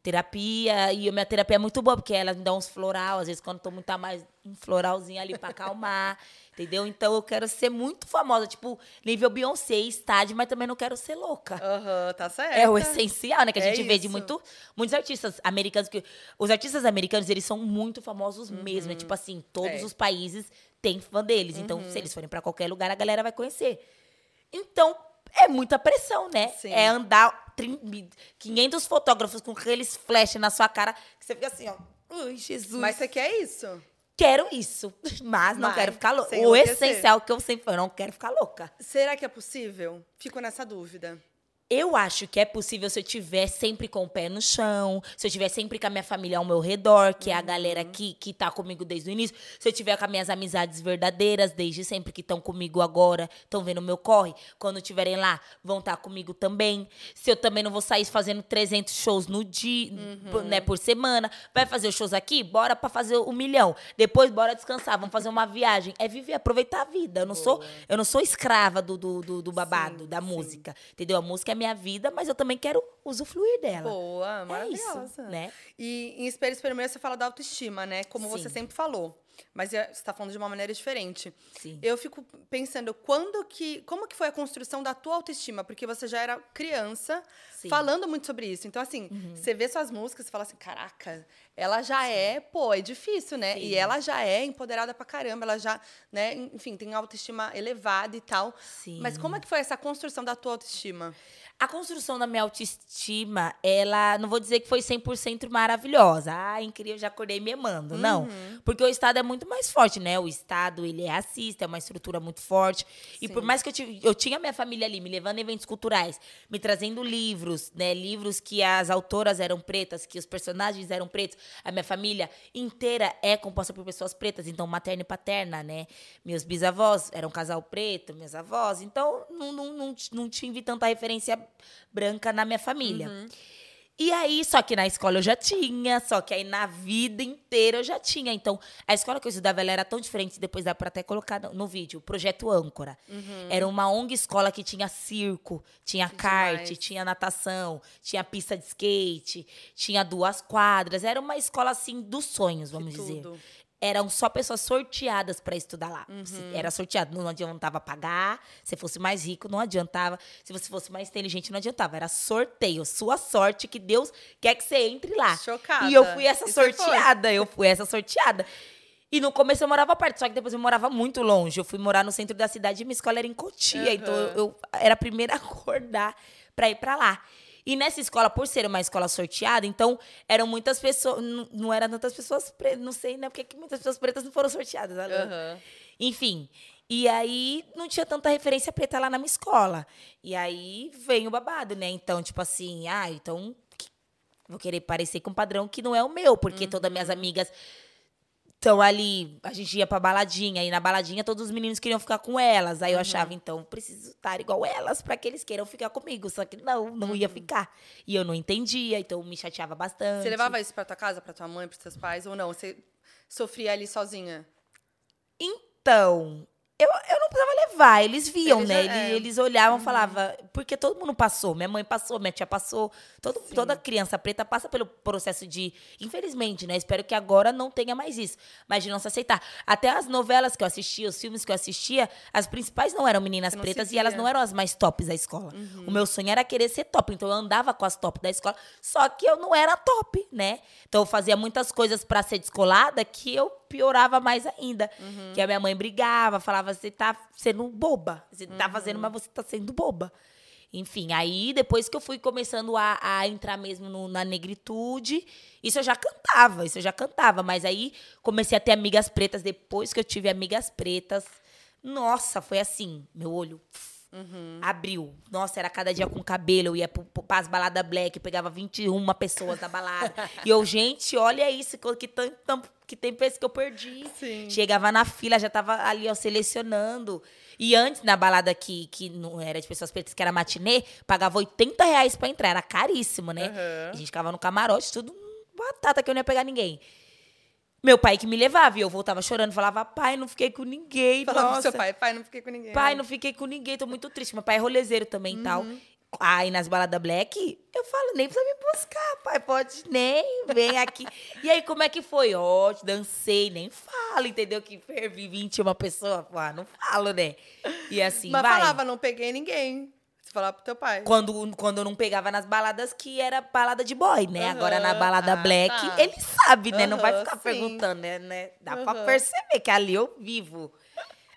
Terapia, e a minha terapia é muito boa, porque ela me dá uns floral, às vezes quando eu tô muito a mais, um floralzinho ali pra acalmar, *laughs* entendeu? Então eu quero ser muito famosa, tipo, nível Beyoncé, estádio, mas também não quero ser louca. Aham, tá certo. É o essencial, né? Que a É gente vê de muito, muitos artistas americanos. que Os artistas americanos, eles são muito famosos mesmo. Uhum. É tipo assim, todos É. Uhum. os países têm fã deles. Então, se eles forem pra qualquer lugar, a galera vai conhecer. Então, é muita pressão, né? Sim. É andar trin- 500 fotógrafos com aqueles flash na sua cara, que você fica assim, ó. Ai, Jesus. Mas você quer isso? quero isso, *laughs* mas não Mas, quero ficar louca. O essencial que eu sempre falo, não quero ficar louca. Será que é possível? Fico nessa dúvida. Eu acho que é possível se eu tiver sempre com o pé no chão, se eu tiver sempre com a minha família ao meu redor, que é a galera que, que tá comigo desde o início, se eu tiver com as minhas amizades verdadeiras desde sempre, que estão comigo agora, estão vendo o meu corre, quando estiverem lá, vão estar comigo também. Se eu também não vou sair fazendo 300 shows no dia, né, por semana, vai fazer os shows aqui? Bora pra fazer um milhão. Depois, bora descansar, vamos fazer uma viagem. É viver, aproveitar a vida. Eu não sou, eu não sou escrava do, do, do, do babado, da música, entendeu? A música é minha vida, mas eu também quero usufruir dela. Boa, é maravilhosa. isso, né? E em Espelho Espelho você fala da autoestima, né? Como você Sim. sempre falou. Mas é- você está falando de uma maneira diferente. Sim. Eu fico pensando, quando que. Como que foi a construção da tua autoestima? Porque você já era criança Sim. Uhum. falando muito sobre isso. Então, assim, você vê suas músicas e fala assim, caraca, ela já é, pô, é difícil, né? E Sim. ela já é empoderada pra caramba, ela já, né, enfim, tem autoestima elevada e tal. Sim. Mas como é que foi essa construção da tua autoestima? A construção da minha autoestima, ela, não vou dizer que foi 100% maravilhosa. Ah, incrível, já acordei me amando. Não. Uhum. Porque o Estado é muito mais forte, né? O Estado, ele é racista, é uma estrutura muito forte. E por mais que eu, tive, eu tinha minha família ali, me levando a eventos culturais, me trazendo livros, né? Livros que as autoras eram pretas, que os personagens eram pretos. A minha família inteira é composta por pessoas pretas, então materna e paterna, né? Meus bisavós eram um casal preto, minhas avós. Então, não, não, não, não tive tanta referência branca na minha família. E aí, só que na escola eu já tinha, só que aí na vida inteira eu já tinha. Então, a escola que eu estudava ela era tão diferente, depois dá pra até colocar no, vídeo, o Projeto Âncora. Era uma ONG escola que tinha circo, tinha kart, demais. tinha natação, tinha pista de skate, tinha duas quadras. Era uma escola, assim, dos sonhos, vamos dizer tudo. Eram só pessoas sorteadas para estudar lá. Se- Era sorteado, não adiantava pagar. Se fosse mais rico, não adiantava. Se você fosse mais inteligente, não adiantava. Era sorteio. Sua sorte que Deus quer que você entre lá. Chocada. E eu fui essa E sorteada. Eu fui essa sorteada. E no começo eu morava perto, só que depois eu morava muito longe. Eu fui morar no centro da cidade e minha escola era em Cotia. Então eu, eu era a primeira a acordar para ir para lá. E nessa escola, por ser uma escola sorteada, então eram muitas pessoas. Não, não eram tantas pessoas pretas. Não sei, né? Porque que muitas pessoas pretas não foram sorteadas. Aham. Enfim. E aí não tinha tanta referência preta lá na minha escola. E aí vem o babado, né? Então, tipo assim, ah, então vou querer parecer com um padrão que não é o meu, porque todas minhas amigas estão ali, a gente ia pra baladinha, e na baladinha todos os meninos queriam ficar com elas. Aí eu achava, então, preciso estar igual elas pra que eles queiram ficar comigo. Só que não, não ia ficar. E eu não entendia, então me chateava bastante. Você levava isso pra tua casa, pra tua mãe, pros seus pais, ou não? Você sofria ali sozinha? Então, Eu, eu não precisava levar, eles viam, Eles né? Eles, é. eles olhavam e falavam, porque todo mundo passou. Minha mãe passou, minha tia passou. Todo, toda criança preta passa pelo processo de. Infelizmente, né? Espero que agora não tenha mais isso. Mas de não se aceitar. Até as novelas que eu assistia, os filmes que eu assistia, as principais não eram meninas não pretas e elas não eram as mais tops da escola. Uhum. O meu sonho era querer ser top. Então eu andava com as top da escola, só que eu não era top, né? Então eu fazia muitas coisas pra ser descolada que eu piorava mais ainda. Uhum. Que a minha mãe brigava, falava: você tá sendo boba. Você tá Uhum. fazendo, mas você tá sendo boba. Enfim, aí depois que eu fui começando a, a entrar mesmo no- na negritude, isso eu já cantava, isso eu já cantava. Mas aí comecei a ter amigas pretas. Depois que eu tive amigas pretas, nossa, foi assim, meu olho abriu. Nossa, era cada dia com cabelo. Eu ia pro, pras baladas black, pegava 21 pessoas na balada. e eu, gente, olha isso, que, tam, tam- que tem vezes que eu perdi. Sim. Chegava na fila, já tava ali, ó, selecionando. E antes, na balada que, que não era de pessoas pretas, que era matinê, pagava 80 reais pra entrar. Era caríssimo, né? Aham. A gente ficava no camarote, tudo batata que eu não ia pegar ninguém. Meu pai que me levava, e eu voltava chorando, falava, pai, não fiquei com ninguém, Falava pro nossa. seu pai, pai, não fiquei com ninguém. Pai, não fiquei com ninguém, tô muito triste. Meu pai é rolezeiro também e tal. Aí nas baladas black, eu falo, nem precisa me buscar, pai, pode nem, vem aqui. e aí, como é que foi? Ó, dancei, nem falo, entendeu? Que fervi 21 pessoas, pô, ah, não falo, né? E assim, Mas vai. falava, não peguei ninguém. Falava pro teu pai. Quando, quando eu não pegava nas baladas que era balada de boy, né? Aham. Agora na balada Ah, black, tá. ele sabe, né? Não vai ficar sim. perguntando, né? né? Dá pra Aham. perceber que ali eu vivo.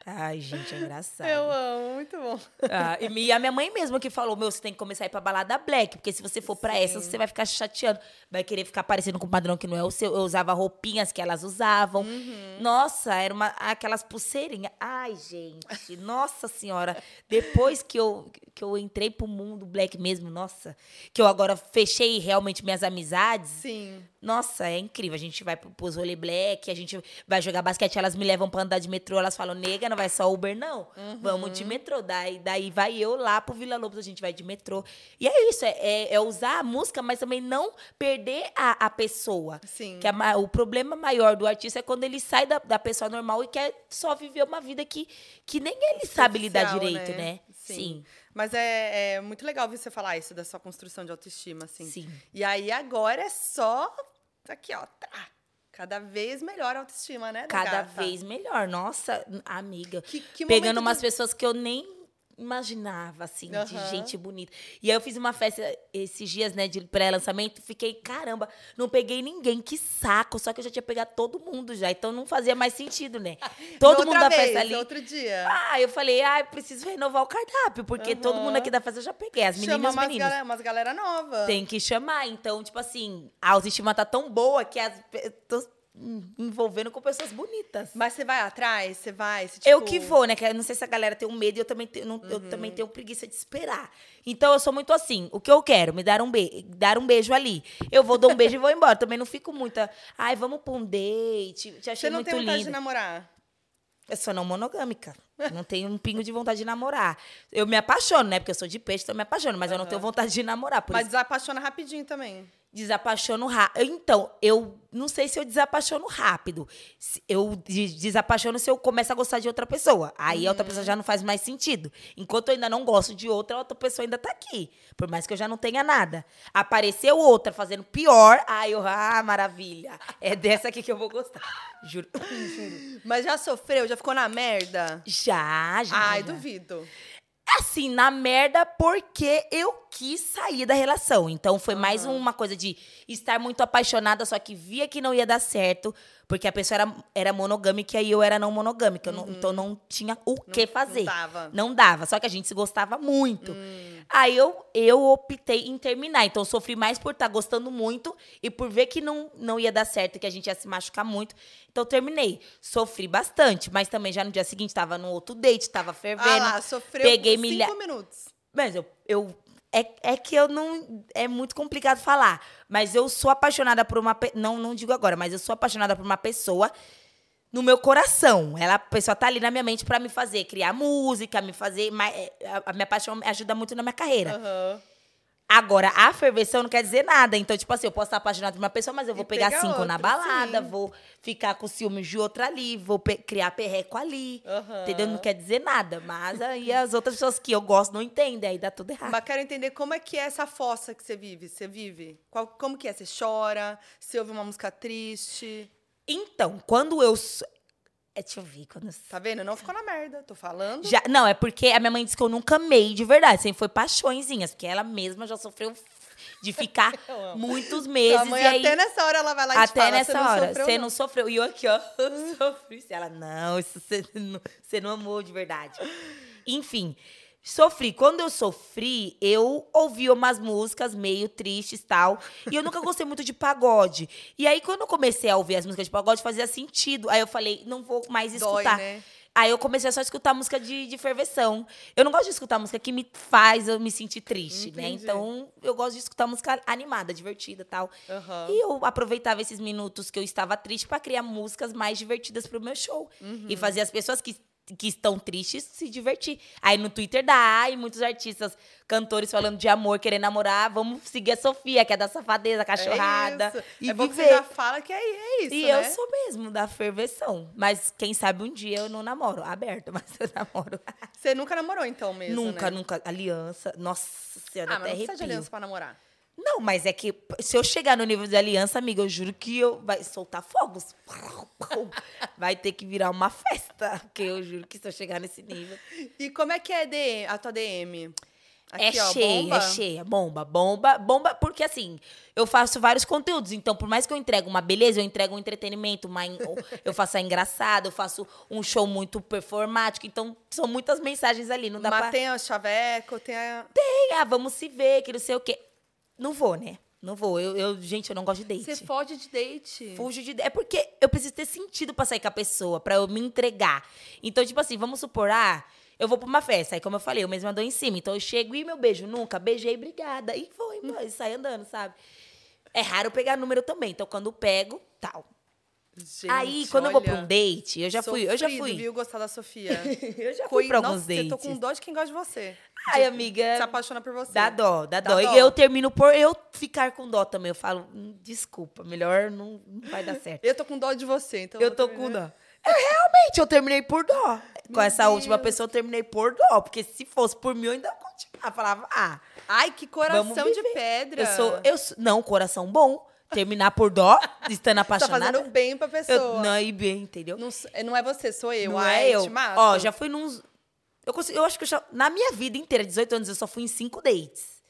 Ai, gente, é engraçado. Eu amo, muito bom. Ah, e a minha mãe mesmo que falou, meu, você tem que começar a ir pra balada black, porque se você for pra essa, você vai ficar chateando. Vai querer ficar parecendo com um padrão que não é o seu. Eu usava roupinhas que elas usavam. Uhum. Nossa, era uma, aquelas pulseirinhas. Ai, gente, nossa senhora. Depois que eu, que eu entrei pro mundo black mesmo, nossa, que eu agora fechei realmente minhas amizades. Sim. Nossa, é incrível. A gente vai pro- pros rolê black, a gente vai jogar basquete, elas me levam pra andar de metrô, elas falam, nega, não vai só Uber, não. Vamos de metrô. Daí, daí vai eu lá pro Vila Lobos, a gente vai de metrô. E é isso, é, é- é usar a música, mas também não perder a, a pessoa. Sim. Que a ma- o problema maior do artista é quando ele sai da, da pessoa normal e quer só viver uma vida que, que nem ele sabe lidar direito, né? Sim. Mas é, é muito legal você falar isso, da sua construção de autoestima, assim. Sim. E aí agora é só aqui, ó. Tá. Cada vez melhor a autoestima, né? da Cada gata? vez melhor. Nossa, amiga. Que- que pegando umas de- pessoas que eu nem imaginava, assim, de Aham. gente bonita. E aí eu fiz uma festa esses dias, né, de pré-lançamento, fiquei, caramba, não peguei ninguém, que saco. Só que eu já tinha pegado todo mundo já, então não fazia mais sentido, né? *laughs* Todo mundo da vez, festa ali. Outro dia. Ah, eu falei, ah, preciso renovar o cardápio, porque todo Aham. mundo aqui da festa eu já peguei, as meninas Chama umas, meninos. galera, umas galera nova. Tem que chamar. Então, tipo assim, a autoestima tá tão boa que as, envolvendo com pessoas bonitas. Mas você vai atrás? Você vai? Você, Eu tipo, que vou, né? Que eu não sei se a galera tem um medo e eu também, tenho, não- eu também tenho preguiça de esperar. Então eu sou muito assim. O que eu quero? Me dar um, be dar um beijo ali. Eu vou dar um beijo e vou embora. Também não fico muita. Ai, vamos pra um date. Te achei Você não tem vontade lindo. de namorar? Eu sou não monogâmica. Não tenho um pingo de vontade de namorar. Eu me apaixono, né? Porque eu sou de peixe, então eu me apaixono. Mas eu não tenho vontade de namorar. Mas isso desapaixona rapidinho também. desapaixono rápido. Então, eu não sei se eu desapaixono rápido. Eu de- desapaixono se eu começo a gostar de outra pessoa. Aí a outra pessoa já não faz mais sentido. Enquanto eu ainda não gosto de outra, a outra pessoa ainda tá aqui. Por mais que eu já não tenha nada. Apareceu outra fazendo pior, aí eu, ah, maravilha. É dessa aqui que eu vou gostar. Juro. *laughs* Juro. Mas já sofreu? Já ficou na merda? Já, já. Ai, já. duvido. Assim, na merda, porque eu quis sair da relação. Então foi mais uma coisa de estar muito apaixonada, só que via que não ia dar certo, porque a pessoa era, era monogâmica e eu era não monogâmica. Eu não- então não tinha o que fazer. Uhum. não dava. Não dava. Só que a gente se gostava muito. Aí eu, eu optei em terminar. Então eu sofri mais por estar gostando muito e por ver que não, não ia dar certo, que a gente ia se machucar muito. Então terminei. Sofri bastante, mas também já no dia seguinte estava no outro date, estava fervendo. Ah lá, sofreu peguei milha... cinco minutos. Mas eu, eu é, é que eu não. É muito complicado falar. Mas eu sou apaixonada por uma. Não, não digo agora, mas eu sou apaixonada por uma pessoa no meu coração. Ela, a pessoa tá ali na minha mente pra me fazer criar música, me fazer. é, A, minha paixão me ajuda muito na minha carreira. Aham. Agora, a ferveção não quer dizer nada. Então, tipo assim, eu posso estar apaixonado por uma pessoa, mas eu vou pegar pegar cinco na outra, balada, sim. vou ficar com ciúmes de outra ali, vou pe- criar perreco ali. Aham. Entendeu? Não quer dizer nada. Mas aí as outras pessoas que eu gosto não entendem, aí dá tudo errado. Mas quero entender como é que é essa fossa que você vive. Você vive? Qual, como que é? Você chora? Você ouve uma música triste? Então, quando eu. É, deixa eu ver. Quando. Tá vendo? Não ficou na merda. Tô falando. Já, não, é porque a minha mãe disse que eu nunca amei de verdade. Sempre foi paixõezinhas, porque ela mesma já sofreu de ficar *laughs* muitos meses. Mãe e aí, até nessa hora ela vai lá e até fala, nessa "Você não hora, você não." não sofreu. E eu aqui, ó, *laughs* sofri. Ela, não, isso você não, você não amou de verdade. *laughs* Enfim, sofri. Quando eu sofri, eu ouvi umas músicas meio tristes e tal. E eu nunca gostei muito de pagode. E aí, quando eu comecei a ouvir as músicas de pagode, fazia sentido. Aí eu falei, não vou mais Dói, escutar. né? Aí eu comecei a só escutar música de, de ferveção. Eu não gosto de escutar música que me faz eu me sentir triste, né? Entendi. Então, eu gosto de escutar música animada, divertida e tal. Aham. E eu aproveitava esses minutos que eu estava triste para criar músicas mais divertidas pro meu show. E Uhum. fazer as pessoas que, que estão tristes se divertir. Aí no Twitter dá, ai, muitos artistas, cantores falando de amor, querendo namorar. Vamos seguir a Sofia, que é da safadeza, cachorrada. É, isso. e é que você viver. já fala que é, é isso, E né? eu sou mesmo da ferveção. Mas quem sabe um dia eu não namoro. Aberto, *laughs* mas eu namoro. Você nunca namorou, então, mesmo, nunca, né? nunca. Aliança. Nossa senhora, Ah, mas até não precisa de aliança pra namorar. Não, mas é que se eu chegar no nível de aliança, amiga, eu juro que eu vai soltar fogos. *laughs* Vai ter que virar uma festa. Porque eu juro que se eu chegar nesse nível. E como é que é DM, a tua DM? Aqui, é ó, cheia, bomba? é cheia. Bomba, bomba, bomba, porque assim, eu faço vários conteúdos. Então, por mais que eu entregue uma beleza, eu entrego um entretenimento, uma, *laughs* eu faço a engraçada, eu faço um show muito performático. Então, são muitas mensagens ali. Não dá Mas pra. tem o chaveco, tem a... Ah, vamos se ver, que não sei o quê. Não vou, né? Não vou. Eu, eu- gente, eu não gosto de date. Você foge de date. Fujo de. É porque eu preciso ter sentido pra sair com a pessoa, pra eu me entregar. Então, tipo assim, vamos supor, ah, eu vou pra uma festa. Aí, como eu falei, eu mesma dou em cima. Então, eu chego e meu beijo nunca, beijei, obrigada. E vou embora, e sai andando, sabe? É raro pegar número também. Então, quando pego, tal. Gente, Aí, quando eu vou pra olha, um date, eu já fui, eu já fui. viu, gostar da Sofia. *laughs* Eu já fui Coi- pra alguns Nossa, dates. eu tô com dó de quem gosta de você. Ai, amiga. Se apaixona por você. Dá dó, dá Dá dó. dó. E eu termino por eu ficar com dó também. Eu falo, "Hum, desculpa, melhor não, não vai dar certo. Eu tô com dó de você, então... Eu tô terminar. com dó. Eu realmente, eu terminei por dó. Com Meu essa última Deus. pessoa, eu terminei por dó. Porque se fosse por mim, eu ainda continuava. Falava, ah, Ai, que coração de pedra. eu sou. Eu sou não, coração bom. Terminar por dó, estando Tá apaixonada. fazendo bem pra pessoa. eu, não, e bem, entendeu? Não, não é você, sou eu. Não Ai, é eu. Ó, já fui nos. Eu, consigo, eu acho que eu já. Na minha vida inteira, 18 anos, eu só fui em cinco dates.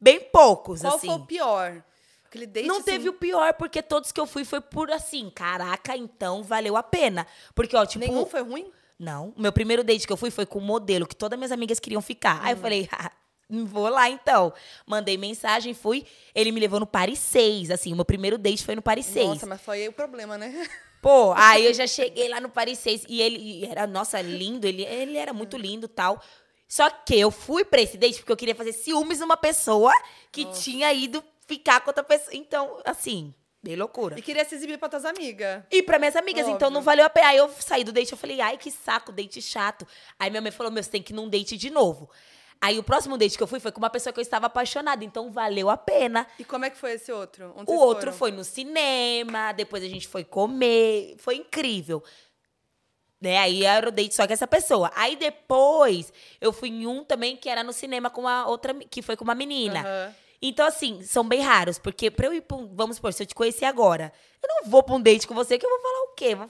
Bem poucos, Qual assim. foi o pior? Aquele date Não assim, teve o pior, porque todos que eu fui foi por assim. Caraca, então valeu a pena. Porque, ó, tipo. Nenhum foi ruim? Não. O meu primeiro date que eu fui foi com um modelo que todas minhas amigas queriam ficar. Hum. Aí eu falei, *laughs* ah, vou lá então. Mandei mensagem, fui. Ele me levou no Paris 6. Assim, o meu primeiro date foi no Paris 6. Nossa, mas foi aí o problema, né? Pô, *laughs* aí eu já cheguei lá no Paris 6 e ele e era, nossa, lindo. Ele, ele era muito lindo tal. Só que eu fui pra esse date porque eu queria fazer ciúmes numa pessoa que tinha ido ficar com outra pessoa. Então, assim, bem loucura. E queria se exibir pra tuas amigas. E pra minhas amigas, então Óbvio. não valeu a pena. Aí eu saí do date, eu falei, ai, que saco, date chato. Aí minha mãe falou, meu, você tem que ir num date de novo. Aí o próximo date que eu fui foi com uma pessoa que eu estava apaixonada, então valeu a pena. E como é que foi esse outro? Onde O outro foram? foi no cinema, depois a gente foi comer, foi incrível. Né? Aí era o date só com essa pessoa. Aí depois eu fui em um também que era no cinema com uma outra, que foi com uma menina. Aham. Então, assim, são bem raros, porque pra eu ir pra um, vamos supor, se eu te conhecer agora, eu não vou pra um date com você que eu vou falar o quê? Vou-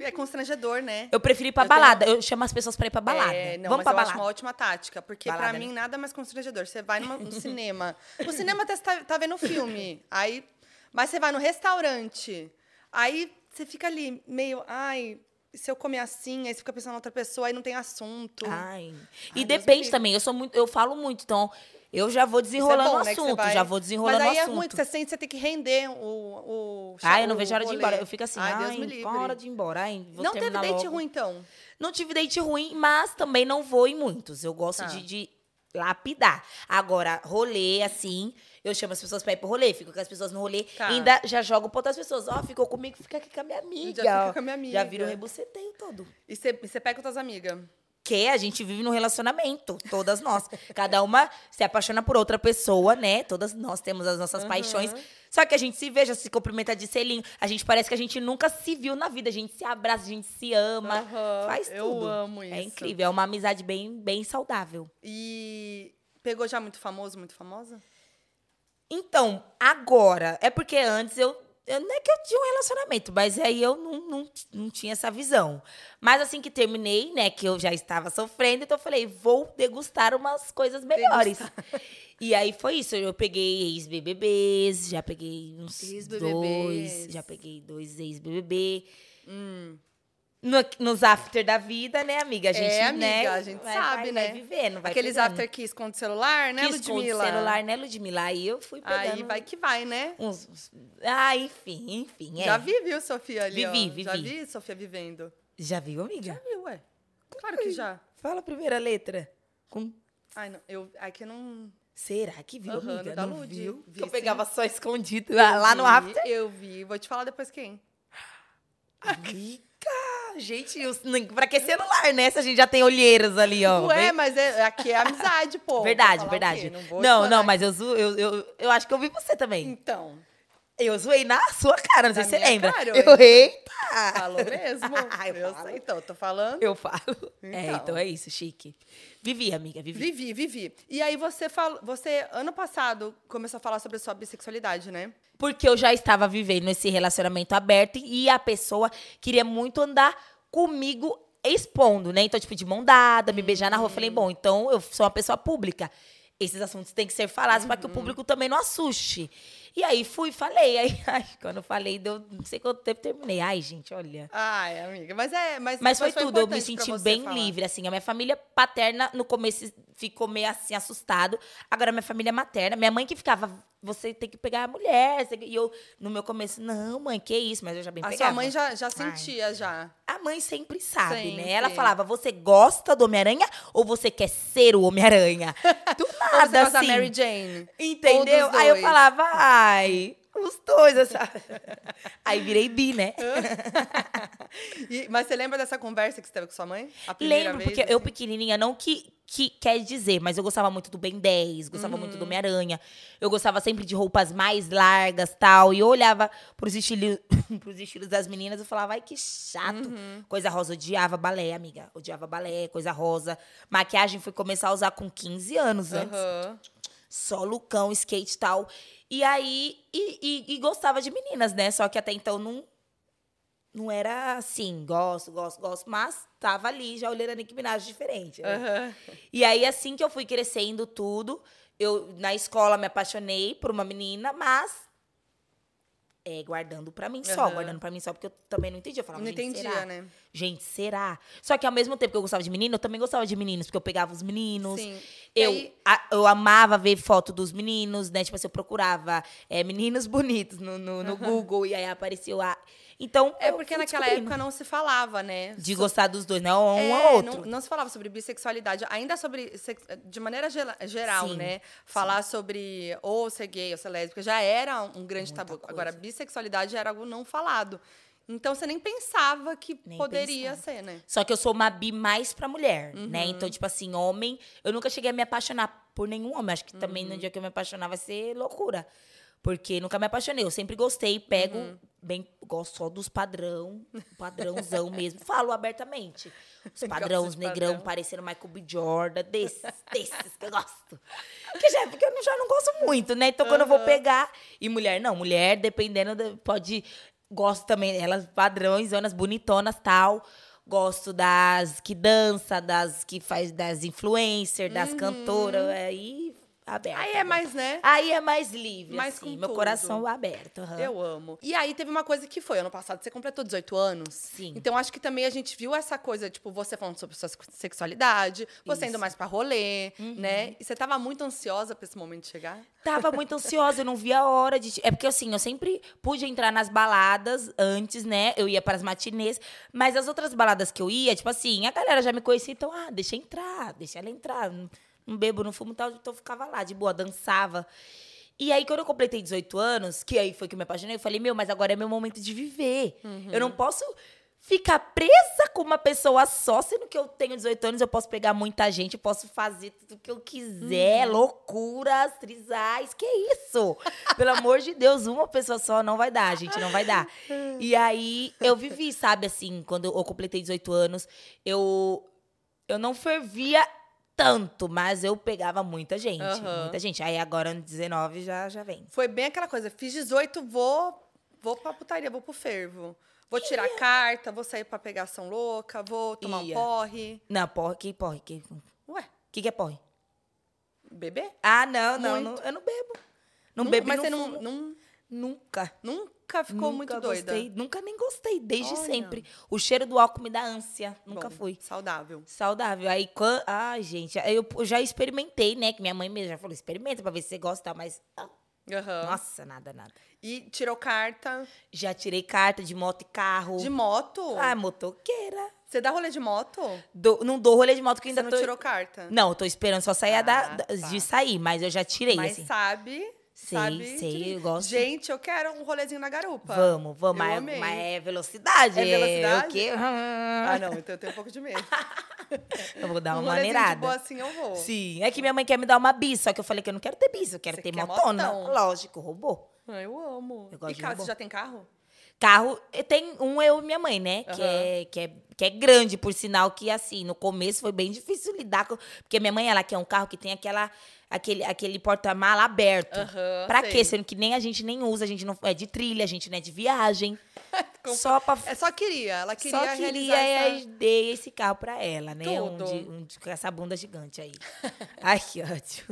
É constrangedor, né? Eu prefiro ir pra Eu tenho- balada. Eu chamo as pessoas pra ir pra balada. É, não, Vamos mas pra eu balada. acho uma ótima tática. Porque Balada, pra né? mim, nada mais constrangedor. Você vai numa- no *laughs* cinema. No cinema até você tá, tá vendo filme. Aí, mas você vai no restaurante. Aí você fica ali meio... Ai, se eu comer assim, aí você fica pensando na outra pessoa, aí não tem assunto. Ai. Ai, E Deus depende também. Eu sou muito, eu falo muito, então eu já vou é desenrolando bom, o né, você assunto, vai- já vou desenrolando Mas aí o é assunto. ruim que você sente você tem que render o... o Ai, eu o não vejo a hora de ir embora. Eu fico assim, Ai, ai, Deus me livre. qual a hora de ir embora? Ai, Não teve date logo. ruim, então? Não tive date ruim, mas também não vou em muitos. Eu gosto Tá. de, de lapidar. Agora, rolê, assim, eu chamo as pessoas pra ir pro rolê, fico com as pessoas no rolê, Tá. ainda já jogo pra outras pessoas. Ó, ficou comigo, fica aqui com a minha amiga. Já fica com a minha Já amiga. vira o rebuceteio todo. E você, pega com tuas amigas? Porque a gente vive num relacionamento, todas nós. Cada uma se apaixona por outra pessoa, né? Todas nós temos as nossas paixões. Só que a gente se veja, se cumprimenta de selinho. A gente parece que a gente nunca se viu na vida. A gente se abraça, a gente se ama. Aham, Faz tudo. eu amo É isso. incrível. É uma amizade bem, bem saudável. E pegou já muito famoso, muito famosa? Então, agora, é porque antes eu, eu. Não é que eu tinha um relacionamento, mas aí eu não, não, não tinha essa visão. Mas assim que terminei, né, que eu já estava sofrendo, então eu falei, vou degustar umas coisas melhores. E aí foi isso. Eu peguei ex-BBBs, já peguei uns Ex-BBBs. dois. Já peguei dois ex-BBB. Hum. No, nos after da vida, né, amiga? A gente, é, amiga, né, a gente vai- sabe, vai- né? Vai vivendo, vai Aqueles pegando. after que esconde celular, né, que esconde Ludmilla? celular, né, Ludmilla? Aí eu fui pegando... Aí vai que vai, né? Uns, uns- Ah, enfim, enfim. É. Já vi, viu, Sofia ali, Vivi, ó. Já vivi. vi Sofia vivendo. Já viu, amiga? Viu, ué. Claro que já. Fala a primeira letra. Com... Ai, não, eu, aqui não... Será que viu, Aham, amiga? no da Não Lud. viu? Vi, que eu pegava só escondido lá, lá no Vi, after. Eu vi. Vou te falar depois quem. Amiga, gente, pra que celular, né? Se a gente já tem olheiras ali, ó. Ué, Bem- mas é, aqui é amizade, pô. *laughs* Verdade, verdade. Não, Não, mas eu, eu, eu, eu acho que eu vi você também. Então, Eu zoei na sua cara, não sei se você lembra. cara, eu- eu, eita! falou mesmo? *laughs* eu eu falo. sei, então, tô falando. Eu falo. É, Então. então é isso, chique. Vivi, amiga, vivi. Vivi, vivi. E aí você falou, você ano passado começou a falar sobre a sua bissexualidade, né? Porque eu já estava vivendo esse relacionamento aberto e a pessoa queria muito andar comigo expondo, né? Então, tipo, de mão dada, me beijar na rua. Eu falei, bom, então eu sou uma pessoa pública. Esses assuntos têm que ser falados para que o público também não assuste. E aí fui, falei. Aí, *laughs* ai, quando eu falei, deu não sei quanto tempo terminei. Ai, gente, olha. Ai, amiga, mas é, mas Mas foi tudo, eu me senti você bem falar. livre, assim. A minha família paterna, no começo, ficou meio assim, assustado. Agora, minha família materna, minha mãe que ficava, você tem que pegar a mulher. você- E eu, no meu começo, não, mãe, que isso? Mas eu já bem A pegava. sua mãe já, já sentia já. A mãe sempre sabe, Sempre. né? Ela falava, você gosta do Homem-Aranha ou você quer ser o Homem-Aranha? *laughs* Do Ou você nada, gosta da assim. Mary Jane? Entendeu? Ou Aí eu falava, ai, os dois, essa... *laughs* Aí virei bi, né? *laughs* E- mas você lembra dessa conversa que você teve com sua mãe? A primeira Lembro, vez, porque eu assim? pequenininha, não que, que quer dizer, mas eu gostava muito do Ben 10, gostava muito Uhum. do Homem-Aranha. Eu gostava sempre de roupas mais largas tal. E eu olhava pros estilos, *coughs* pros estilos das meninas e falava, ai, que chato. Uhum. Coisa rosa, odiava balé, amiga. Odiava balé, coisa rosa. Maquiagem fui começar a usar com 15 anos antes. Aham. Só Lucão, skate e tal. E aí, e, e- e gostava de meninas, né? Só que até então não, não era assim, gosto, gosto, gosto. Mas tava ali, já olhando a Nicki Minaj diferente. né? Aham. E aí, assim que eu fui crescendo tudo, eu na escola me apaixonei por uma menina, mas é, guardando pra mim só, Aham. guardando pra mim só, porque eu também não entendia. Eu falava, Não gente, entendia, será? né? Gente, será? Só que ao mesmo tempo que eu gostava de menino, eu também gostava de meninos, porque eu pegava os meninos. Sim. Eu, aí- a- eu amava ver foto dos meninos, né? Tipo assim, eu procurava é, meninos *laughs* bonitos no, no, no Google e aí apareceu a. Então. É porque naquela época não se falava, né? De So- gostar dos dois, né? Um É, ou outro. Não, não se falava sobre bissexualidade, ainda sobre sex- de maneira geral, Sim, né? Falar sobre ou ser gay ou ser lésbica já era um grande Muita tabu. coisa. Agora, bissexualidade era algo não falado. Então você nem pensava que Nem poderia pensava. ser, né? Só que eu sou uma bi mais pra mulher, né? Uhum. Então, tipo assim, homem, eu nunca cheguei a me apaixonar por nenhum homem. Acho que também Uhum. no dia que eu me apaixonar vai ser loucura. Porque nunca me apaixonei. Eu sempre gostei, pego Uhum. bem, gosto só dos padrão, padrãozão *laughs* mesmo. Falo abertamente. Os *laughs* padrões, negrão, padrão. parecendo Michael B. Jordan, desses, desses que eu gosto. Que já, porque eu já não gosto muito, né? Então, quando eu vou pegar. E mulher, não, mulher, dependendo, pode. Gosto também, elas padrões, zonas bonitonas tal. Gosto das que dança, das que faz das influencers, das cantoras, aí aberto. Uhum. Aí é mais, né? Aí é mais livre, Mais assim, com meu coração aberto. aham. Eu amo. E aí teve uma coisa que foi, ano passado você completou 18 anos. Sim. Então acho que também a gente viu essa coisa, tipo, você falando sobre sua sexualidade, você indo Isso. Uhum. mais pra rolê, né? E você tava muito ansiosa pra esse momento chegar? Tava muito *laughs* ansiosa, eu não via a hora de. É porque assim, eu sempre pude entrar nas baladas antes, né? Eu ia para as matinês, mas as outras baladas que eu ia, tipo assim, a galera já me conhecia, então, ah, deixa entrar, deixa ela entrar. Não, bebo, não fumo e tal, então eu ficava lá, de boa, dançava. E aí, quando eu completei 18 anos, que aí foi que eu me apaixonei, eu falei, meu, mas agora é meu momento de viver. Eu não posso ficar presa com uma pessoa só, sendo que eu tenho 18 anos, eu posso pegar muita gente, eu posso fazer tudo que eu quiser, Uhum. loucuras, trisais, que isso? Pelo amor de Deus, uma pessoa só não vai dar, gente, não vai dar. E aí eu vivi, sabe, assim, quando eu completei 18 anos, eu eu não fervia tanto, mas eu pegava muita gente, Aham. muita gente. Aí agora no 19 já já vem. Foi bem aquela coisa, fiz 18, vou, vou pra putaria, vou pro fervo. Vou tirar carta, vou sair pra pegação louca, vou tomar Ia. um porre. Não, porre, que porre, que Ué, que, que é porre? beber? Ah, não, não, não, eu não bebo. Não Nun- bebo, Mas não você não, fumo. não- Nunca. nunca ficou nunca muito doida? gostei, Nunca nem gostei, desde Olha. sempre. O cheiro do álcool me dá ânsia. Nunca Bom, fui. Saudável. Saudável. Aí, quando... Ai, gente, eu já experimentei, né? Que minha mãe mesmo já falou, experimenta pra ver se você gosta, mas... ah, Aham. Nossa, nada, nada. E tirou carta Já tirei carta de moto e carro. de moto? Ah, motoqueira. Você dá rolê de moto? Dou- não dou rolê de moto que Você ainda não tô... tirou carta? Não, tô esperando só sair Ah, da- tá. de sair, mas eu já tirei, Mas assim. sabe... Sei, sabe sei, dirigir. eu gosto. Gente, eu quero um rolezinho na garupa. Vamos, vamos. Mas, amei. mas é velocidade. É velocidade? o quê? *laughs* Ah, não, então eu tenho um pouco de medo. *laughs* Eu vou dar um uma de maneirada. boa assim eu vou. Sim, é que minha mãe quer me dar uma bis, só que eu falei que eu não quero ter bis, eu quero Você ter quer motona. motão. Lógico, robô. Ah, eu amo. Eu gosto e você já tem carro? Carro, eh, tem um eu e minha mãe, né? Que, Aham. é, que, é, que é grande, por sinal que, assim, no começo foi bem difícil lidar com... Porque minha mãe, ela quer um carro que tem aquela, aquele, aquele porta-mala aberto. Aham, pra sei. quê? Sendo que nem a gente nem usa, a gente não é de trilha, a gente não é de viagem. *laughs* só pra... É só queria. Ela queria Só queria essa... e dei esse carro pra ela, né? Um Tudo. de, um de- com essa bunda gigante aí. *laughs* Ai, que ódio.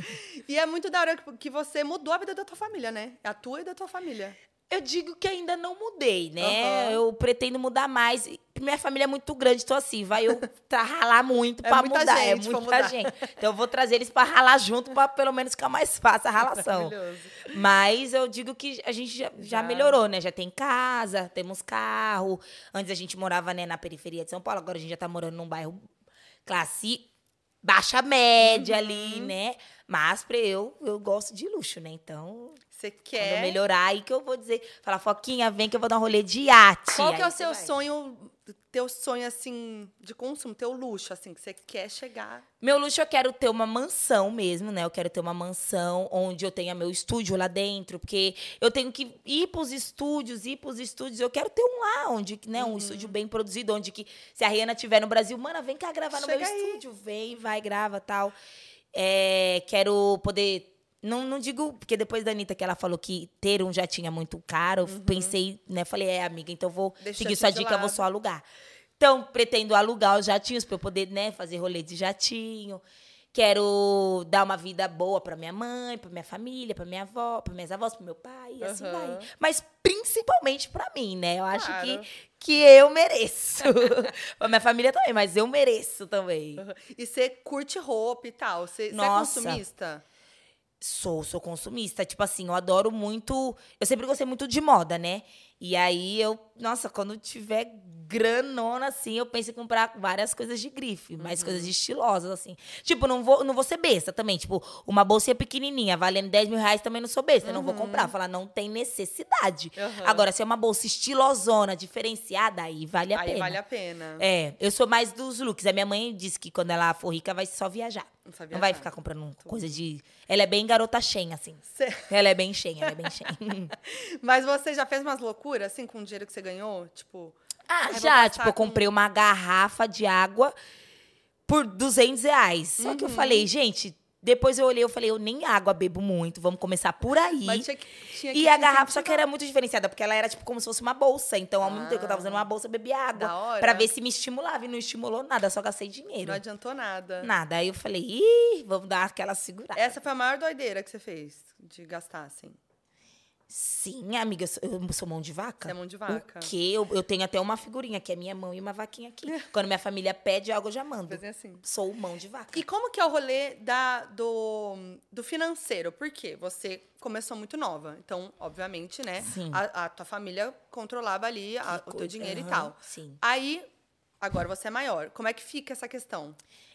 E é muito da hora que você mudou a vida da tua família, né? A tua e da tua família. Eu digo que ainda não mudei, né? Aham. Eu pretendo mudar mais. Minha família é muito grande, então assim, vai eu *laughs* ralar muito É pra muita mudar. gente é muita mudar. gente. Então eu vou trazer eles pra ralar junto, pra pelo menos ficar mais fácil a ralação. Maravilhoso. Mas eu digo que a gente já, já Já. melhorou, né? Já tem casa, temos carro. Antes a gente morava né, na periferia de São Paulo, agora a gente já tá morando num bairro classe baixa média ali, Uhum. né? Mas pra eu, eu gosto de luxo, né? Então, Você quando eu quer... melhorar, aí que eu vou dizer, falar, Foquinha, vem que eu vou dar um rolê de iate. Qual que é o seu vai. sonho, teu sonho, assim, de consumo, teu luxo, assim, que você quer chegar? Meu luxo, eu quero ter uma mansão mesmo, né? Eu quero ter uma mansão onde eu tenha meu estúdio lá dentro, porque eu tenho que ir pros estúdios, ir pros estúdios. Eu quero ter um lá, onde, né? Uhum. Um estúdio bem produzido, onde que, se a Rihanna estiver no Brasil, mana, vem cá gravar no meu Chega aí. estúdio. Vem, vai, grava tal. É, quero poder. Não, não digo, porque depois da Anitta que ela falou que ter um já tinha muito caro, eu pensei, né? Falei, é, amiga, então vou Uhum. Deixa seguir sua dica, eu vou só alugar. Então, pretendo alugar os jatinhos para eu poder, né, fazer rolê de jatinho. Quero dar uma vida boa para minha mãe, para minha família, para minha avó, para minhas avós, para meu pai, e assim Aham. vai. Mas principalmente para mim, né? Eu acho Claro. que, que eu mereço. *laughs* pra minha família também, mas eu mereço também. E você curte roupa e tal? Você, você é Nossa. consumista? Sou, sou consumista. Tipo assim, eu adoro muito. Eu sempre gostei muito de moda, né? E aí eu, nossa, quando tiver granona, assim, eu penso em comprar várias coisas de grife, mais Uhum. coisas estilosas, assim. Tipo, não vou, não vou ser besta também. Tipo, uma bolsinha pequenininha, valendo 10 mil reais, também não sou besta. Não vou comprar. Falar, não tem necessidade. Uhum. Agora, se é uma bolsa estilosona, diferenciada, aí vale a Aí pena. vale a pena. É, eu sou mais dos looks. A minha mãe disse que quando ela for rica, vai só viajar. Não sabia Não vai ficar comprando coisa de. Ela é bem garota cheia, assim. Cê- Ela é bem cheia, ela é bem cheia. *laughs* Mas você já fez umas loucuras, assim, com o dinheiro que você ganhou? Tipo, ah, vou já, tipo, eu com- comprei uma garrafa de água por 200 reais. Só que eu Uhum. falei, gente, depois eu olhei, eu falei, eu nem água bebo muito, vamos começar por aí. mas tinha que, tinha E que a te garrafa só que era muito diferenciada, porque ela era tipo como se fosse uma bolsa. Então, ao mesmo tempo que eu tava Ah. usando uma bolsa, eu bebia água. Pra ver se me estimulava. E não estimulou nada, só gastei dinheiro. Não adiantou nada. Nada. Aí eu falei, ih, vamos dar aquela segurada. Essa foi a maior doideira que você fez de gastar, assim. Sim, amiga, eu sou, mão de vaca. Você é mão de vaca. O quê? Eu, eu tenho até uma figurinha, que é minha mão e uma vaquinha aqui. *laughs* Quando minha família pede algo, eu já mando. Fazer assim. Sou mão de vaca. E como que é o rolê da, do, do financeiro? Por quê? Você começou muito nova. Então, obviamente, né? Sim. A, a tua família controlava ali a- o teu dinheiro e aham, tal. sim. Aí, agora você é maior. Como é que fica essa questão?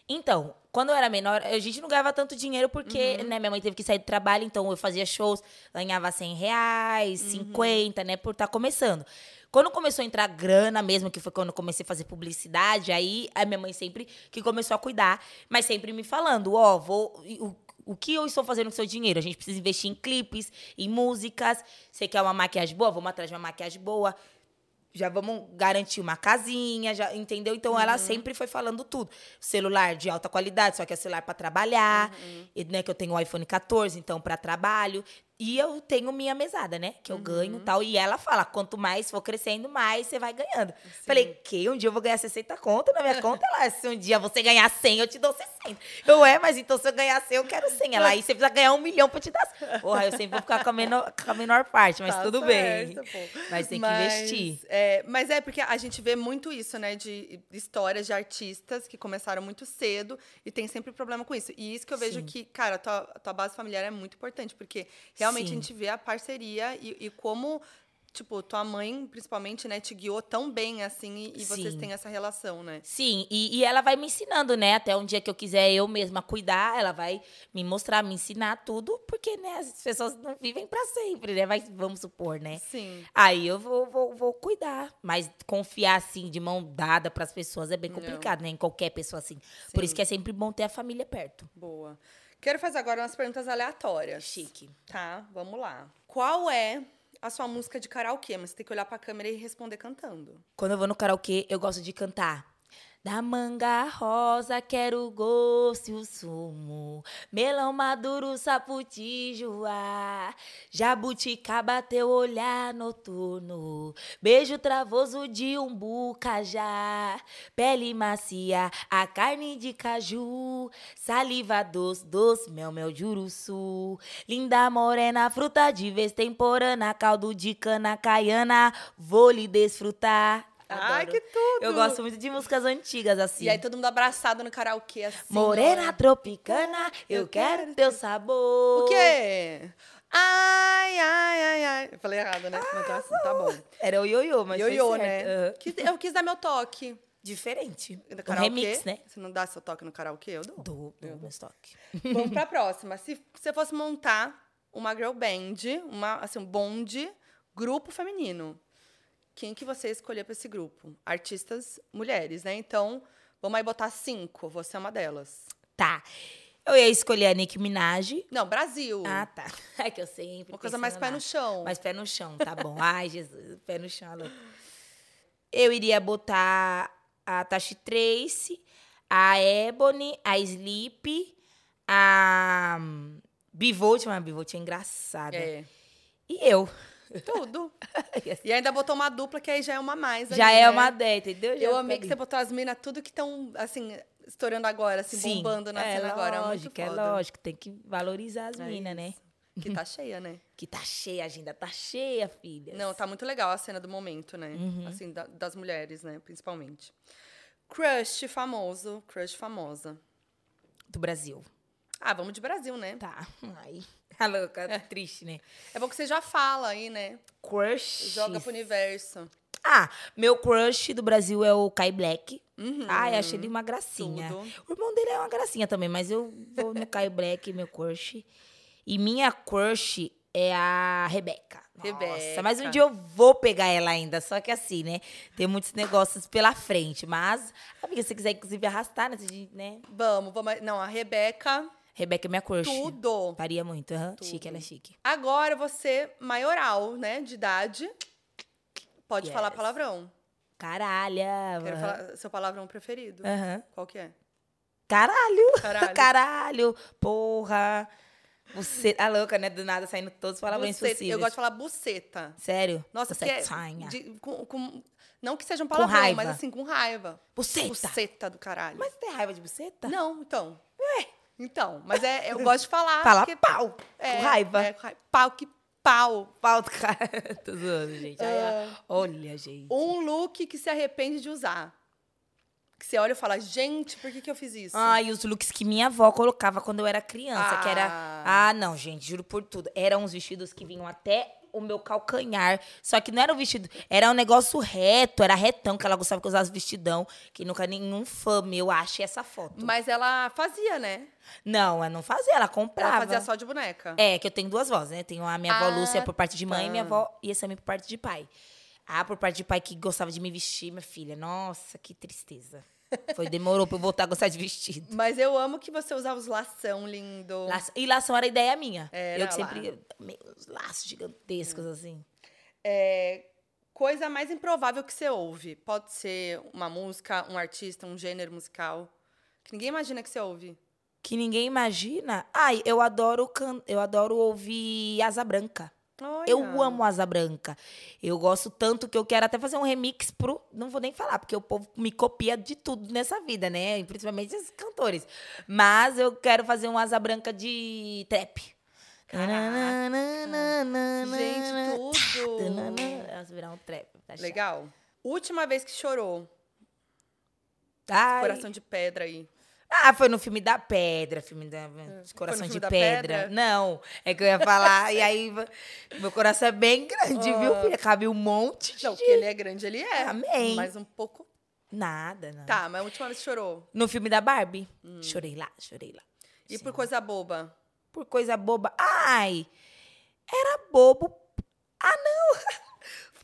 Então, quando eu era menor, a gente não ganhava tanto dinheiro porque, Uhum. né, minha mãe teve que sair do trabalho, então eu fazia shows, ganhava 100 reais, Uhum. 50, né, por estar começando. Quando começou a entrar grana mesmo, que foi quando eu comecei a fazer publicidade, aí a minha mãe sempre que começou a cuidar, mas sempre me falando, ó, vou... O, o que eu estou fazendo com o seu dinheiro? A gente precisa investir em clipes, em músicas. Você quer uma maquiagem boa? Vamos atrás de uma maquiagem boa já vamos garantir uma casinha, já, entendeu? Então Uhum. ela sempre foi falando tudo. Celular de alta qualidade, só que é celular para trabalhar, Uhum. e, né, que eu tenho o iPhone 14, então para trabalho. E eu tenho minha mesada, né? Que eu Uhum. ganho e tal. E ela fala: quanto mais for crescendo, mais você vai ganhando. Falei, que um dia eu vou ganhar 60 conto na minha conta lá. Se um dia você ganhar 100, eu te dou 60. Eu é, mas então se eu ganhar 100, eu quero 100. Ela aí você precisa ganhar um milhão pra te dar. 100. Porra, eu sempre vou ficar com a menor, com a menor parte, mas Tá tudo certo, bem. pô. Mas tem que Mas, investir. É, mas é porque a gente vê muito isso, né? De histórias de artistas que começaram muito cedo e tem sempre problema com isso. E isso que eu vejo Sim. que, cara, a tua, a tua base familiar é muito importante, porque realmente Sim. a gente vê a parceria e, e como. Tipo, tua mãe, principalmente, né, te guiou tão bem assim e, e vocês Sim. têm essa relação, né? Sim, e, e ela vai me ensinando, né? Até um dia que eu quiser eu mesma cuidar, ela vai me mostrar, me ensinar tudo, porque, né, as pessoas não vivem pra sempre, né? Mas vamos supor, né? Sim. Aí eu vou, vou, vou cuidar. Mas confiar, assim, de mão dada pras pessoas é bem Não. complicado, né? Em qualquer pessoa, assim. Por isso que é sempre bom ter a família perto. Boa. Quero fazer agora umas perguntas aleatórias. Chique. Tá, vamos lá. Qual é a sua música de karaokê? Mas você tem que olhar pra câmera e responder cantando. Quando eu vou no karaokê, eu gosto de cantar. Da manga rosa quero o gosto e o sumo. Melão maduro, saputijuá. Jabuticaba, teu olhar noturno. Beijo travoso de um cajá. Pele macia, a carne de caju. Saliva doce, doce, mel, mel de uruçu. Linda morena, fruta de vez temporana. Caldo de cana caiana, vou lhe desfrutar. Ai, Adoro. que tudo! Eu gosto muito de músicas antigas, assim. E aí todo mundo abraçado no karaokê, assim. Morena ó. tropicana, eu quero teu sabor. O quê? Ai, ai, ai, ai. Eu falei errado, né? Mas tá, assim, tá bom. Era o ioiô, mas Ioiô, né? Quis- Eu quis dar meu toque. Diferente. Um remix, né? Você não dá seu toque no karaokê? Eu dou. Do, do meu estoque. Vamos pra *laughs* próxima. Se você fosse montar uma girl band, uma, assim, um bonde, grupo feminino, quem que você escolher pra esse grupo? Artistas mulheres, né? Então, vamos aí botar cinco. Você é uma delas. Tá. Eu ia escolher a Nicki Minaj. Não, Brasil. Ah, tá. *laughs* É que eu sempre. uma coisa mais pé lá. no chão. Mais pé no chão, tá bom. *laughs* Ai, Jesus, pé no chão, louco. Eu iria botar a Tashi Trace, a Ebony, a Sleep, a hum, Bivolt, mas a Bivolt é engraçada. É. E eu. Tudo. *laughs* E ainda botou uma dupla, que aí já é uma mais. Já ali, é né? uma ideia, entendeu? Já Eu amei que você botou as minas, tudo que estão, assim, estourando agora, assim, Sim, bombando na é cena agora. É lógico, é lógico. Tem que valorizar as É minas, né? Que tá cheia, né? *laughs* Que tá cheia, a agenda tá cheia, filha. Não, tá muito legal a cena do momento, né? Uhum. Assim, da- das mulheres, né? Principalmente. Crush famoso, crush famosa. Do Brasil. Ah, vamos de Brasil, né? Tá. Ai. A louca, triste, né? É bom que você já fala aí, né? Crush. Joga pro universo. Ah, meu crush do Brasil é o Kai Black. Uhum. Ai, achei ele uma gracinha. Tudo. O irmão dele é uma gracinha também, mas eu vou no Kai Black, meu crush. E minha crush é a Rebeca. Nossa, Rebeca. mas um dia eu vou pegar ela ainda, só que assim, né? Tem muitos negócios pela frente. Mas, amiga, se você quiser, inclusive, arrastar, né? né? Vamos, vamos. Não, a Rebeca, Rebeca é minha crush. tudo. Faria muito, aham. Chique, ela é chique. Agora você, maioral, né? De idade, pode Yes. falar palavrão. Caralha. Quero aham. falar seu palavrão preferido. Aham. Qual que é? Caralho. Caralho. *laughs* Caralho. Porra. Você tá louca, né? Do nada saindo todos os palavrões Buceta. possíveis. Eu gosto de falar buceta. Sério? Nossa, é tanha. de- com, com- não que seja um palavrão, mas assim, com raiva. Buceta. Buceta do caralho. Mas você tem raiva de buceta? Não, então. Então, mas é, eu gosto de falar. Fala porque- pau. é, com raiva. é, com raiva. pau que pau. Pau do cara. *laughs* Tô zoando, gente. Ah. Olha, gente. Um look que se arrepende de usar. Que você olha e fala, gente, por que, que eu fiz isso? Ai, os looks que minha avó colocava quando eu era criança, que era... Ah. Ah, não, gente, juro por tudo. Eram uns vestidos que vinham até o meu calcanhar. Só que não era um vestido, era um negócio reto, era retão, que ela gostava que eu usasse vestidão. Que nunca nenhum fã meu ache essa foto. Mas ela fazia, né? Não, ela não fazia, ela comprava. Ela fazia só de boneca. É, que eu tenho duas vozes, né? Tenho a minha avó Ah, Lúcia por parte de mãe e minha tá. avó e essa também por parte de pai. Ah, por parte de pai que gostava de me vestir, minha filha. Nossa, que tristeza. Foi, demorou pra eu voltar a gostar de vestido. Mas eu amo que você usava os lação lindo. Laço- E lação era ideia minha. Era eu que lá. sempre. Meus laços gigantescos, assim. É, coisa mais improvável que você ouve. Pode ser uma música, um artista, um gênero musical. Que ninguém imagina que você ouve. Que ninguém imagina. Ai, eu adoro can... eu adoro ouvir Asa Branca. Olha. Eu amo Asa Branca. Eu gosto tanto que eu quero até fazer um remix pro. Não vou nem falar, porque o povo me copia de tudo nessa vida, né? Principalmente os cantores. Mas eu quero fazer um Asa Branca de trap. Gente, tudo. Nossa, virar um trap. tá. Legal. Última vez que chorou. Ai. Coração de pedra aí. Ah, foi no filme da Pedra, filme da Coração filme de pedra. Pedra? Não, é que eu ia falar. *laughs* e aí, meu coração é bem grande, viu, filha? Cabe um monte de... Não, que ele é grande, ele é. Amém. Mas um pouco. Nada, não. Tá, mas a última vez chorou. No filme da Barbie, Hum. chorei lá, chorei lá. E Sim. por coisa boba. Por coisa boba. Ai, era bobo. Ah, não! *laughs*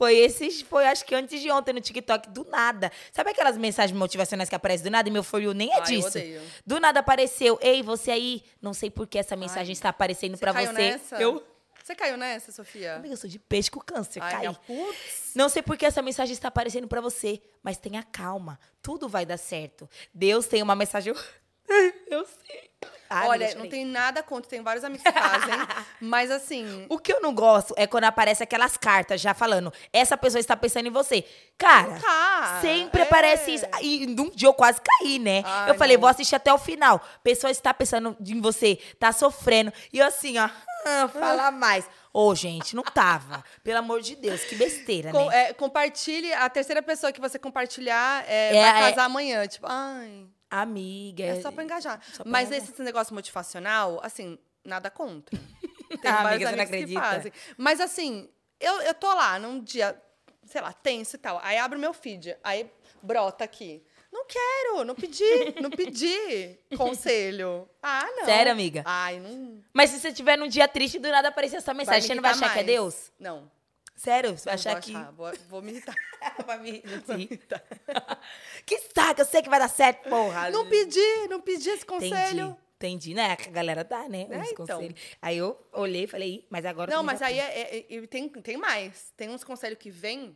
Foi esse, foi acho que antes de ontem no TikTok, do nada. Sabe aquelas mensagens motivacionais que aparecem do nada e meu For You nem é Ai, eu disso? Do nada apareceu. Ei, você aí, não sei por que essa mensagem está aparecendo pra caiu você. nessa? Eu. Você caiu nessa, Sofia? Amiga, eu sou de peixe com câncer, Ai, caí. putz. Não sei por que essa mensagem está aparecendo pra você, mas tenha calma. Tudo vai dar certo. Deus tem uma mensagem. *laughs* Eu sei. Ai, Olha, não tem nada contra, tem vários amigos que fazem. *laughs* mas assim, O que eu não gosto é quando aparece aquelas cartas já falando, essa pessoa está pensando em você. Cara, tá. sempre é. aparece isso. E num dia eu quase caí, né? Ai, eu falei, não. vou assistir até o final. Pessoa está pensando em você, tá sofrendo. E eu assim, ó, ah, fala mais. Ô, gente, não tava. Pelo amor de Deus, que besteira, Com- né? é, compartilhe, a terceira pessoa que você compartilhar é, É, vai é. casar amanhã. Tipo, ai, Amiga. é só pra engajar. só pra Mas engajar. esse negócio motivacional, assim, nada contra. *laughs* Tem Ah, vários amiga, você não amigos que acredita? fazem. Mas assim, eu, eu tô lá num dia, sei lá, tenso e tal. Aí abro meu feed, aí brota aqui. Não quero, não pedi, não pedi *laughs* conselho. Ah, não. Sério, amiga? Ai, não. Mas se você estiver num dia triste, do nada aparecer essa mensagem, me você não vai achar que é mais. Deus? Não. Sério? Você vai achar que. achar, Vou, vou me irritar. *laughs* Vai me- Vou me irritar. *laughs* que saco, eu sei que vai dar certo, porra. Não pedi, não pedi esse conselho. Entendi. Entendi, né? A galera dá, né? É, Os então. conselhos. Aí eu olhei e falei, "Ih, mas agora Não, mas aí tem." é, é- é- tem, tem mais. Tem uns conselhos que vêm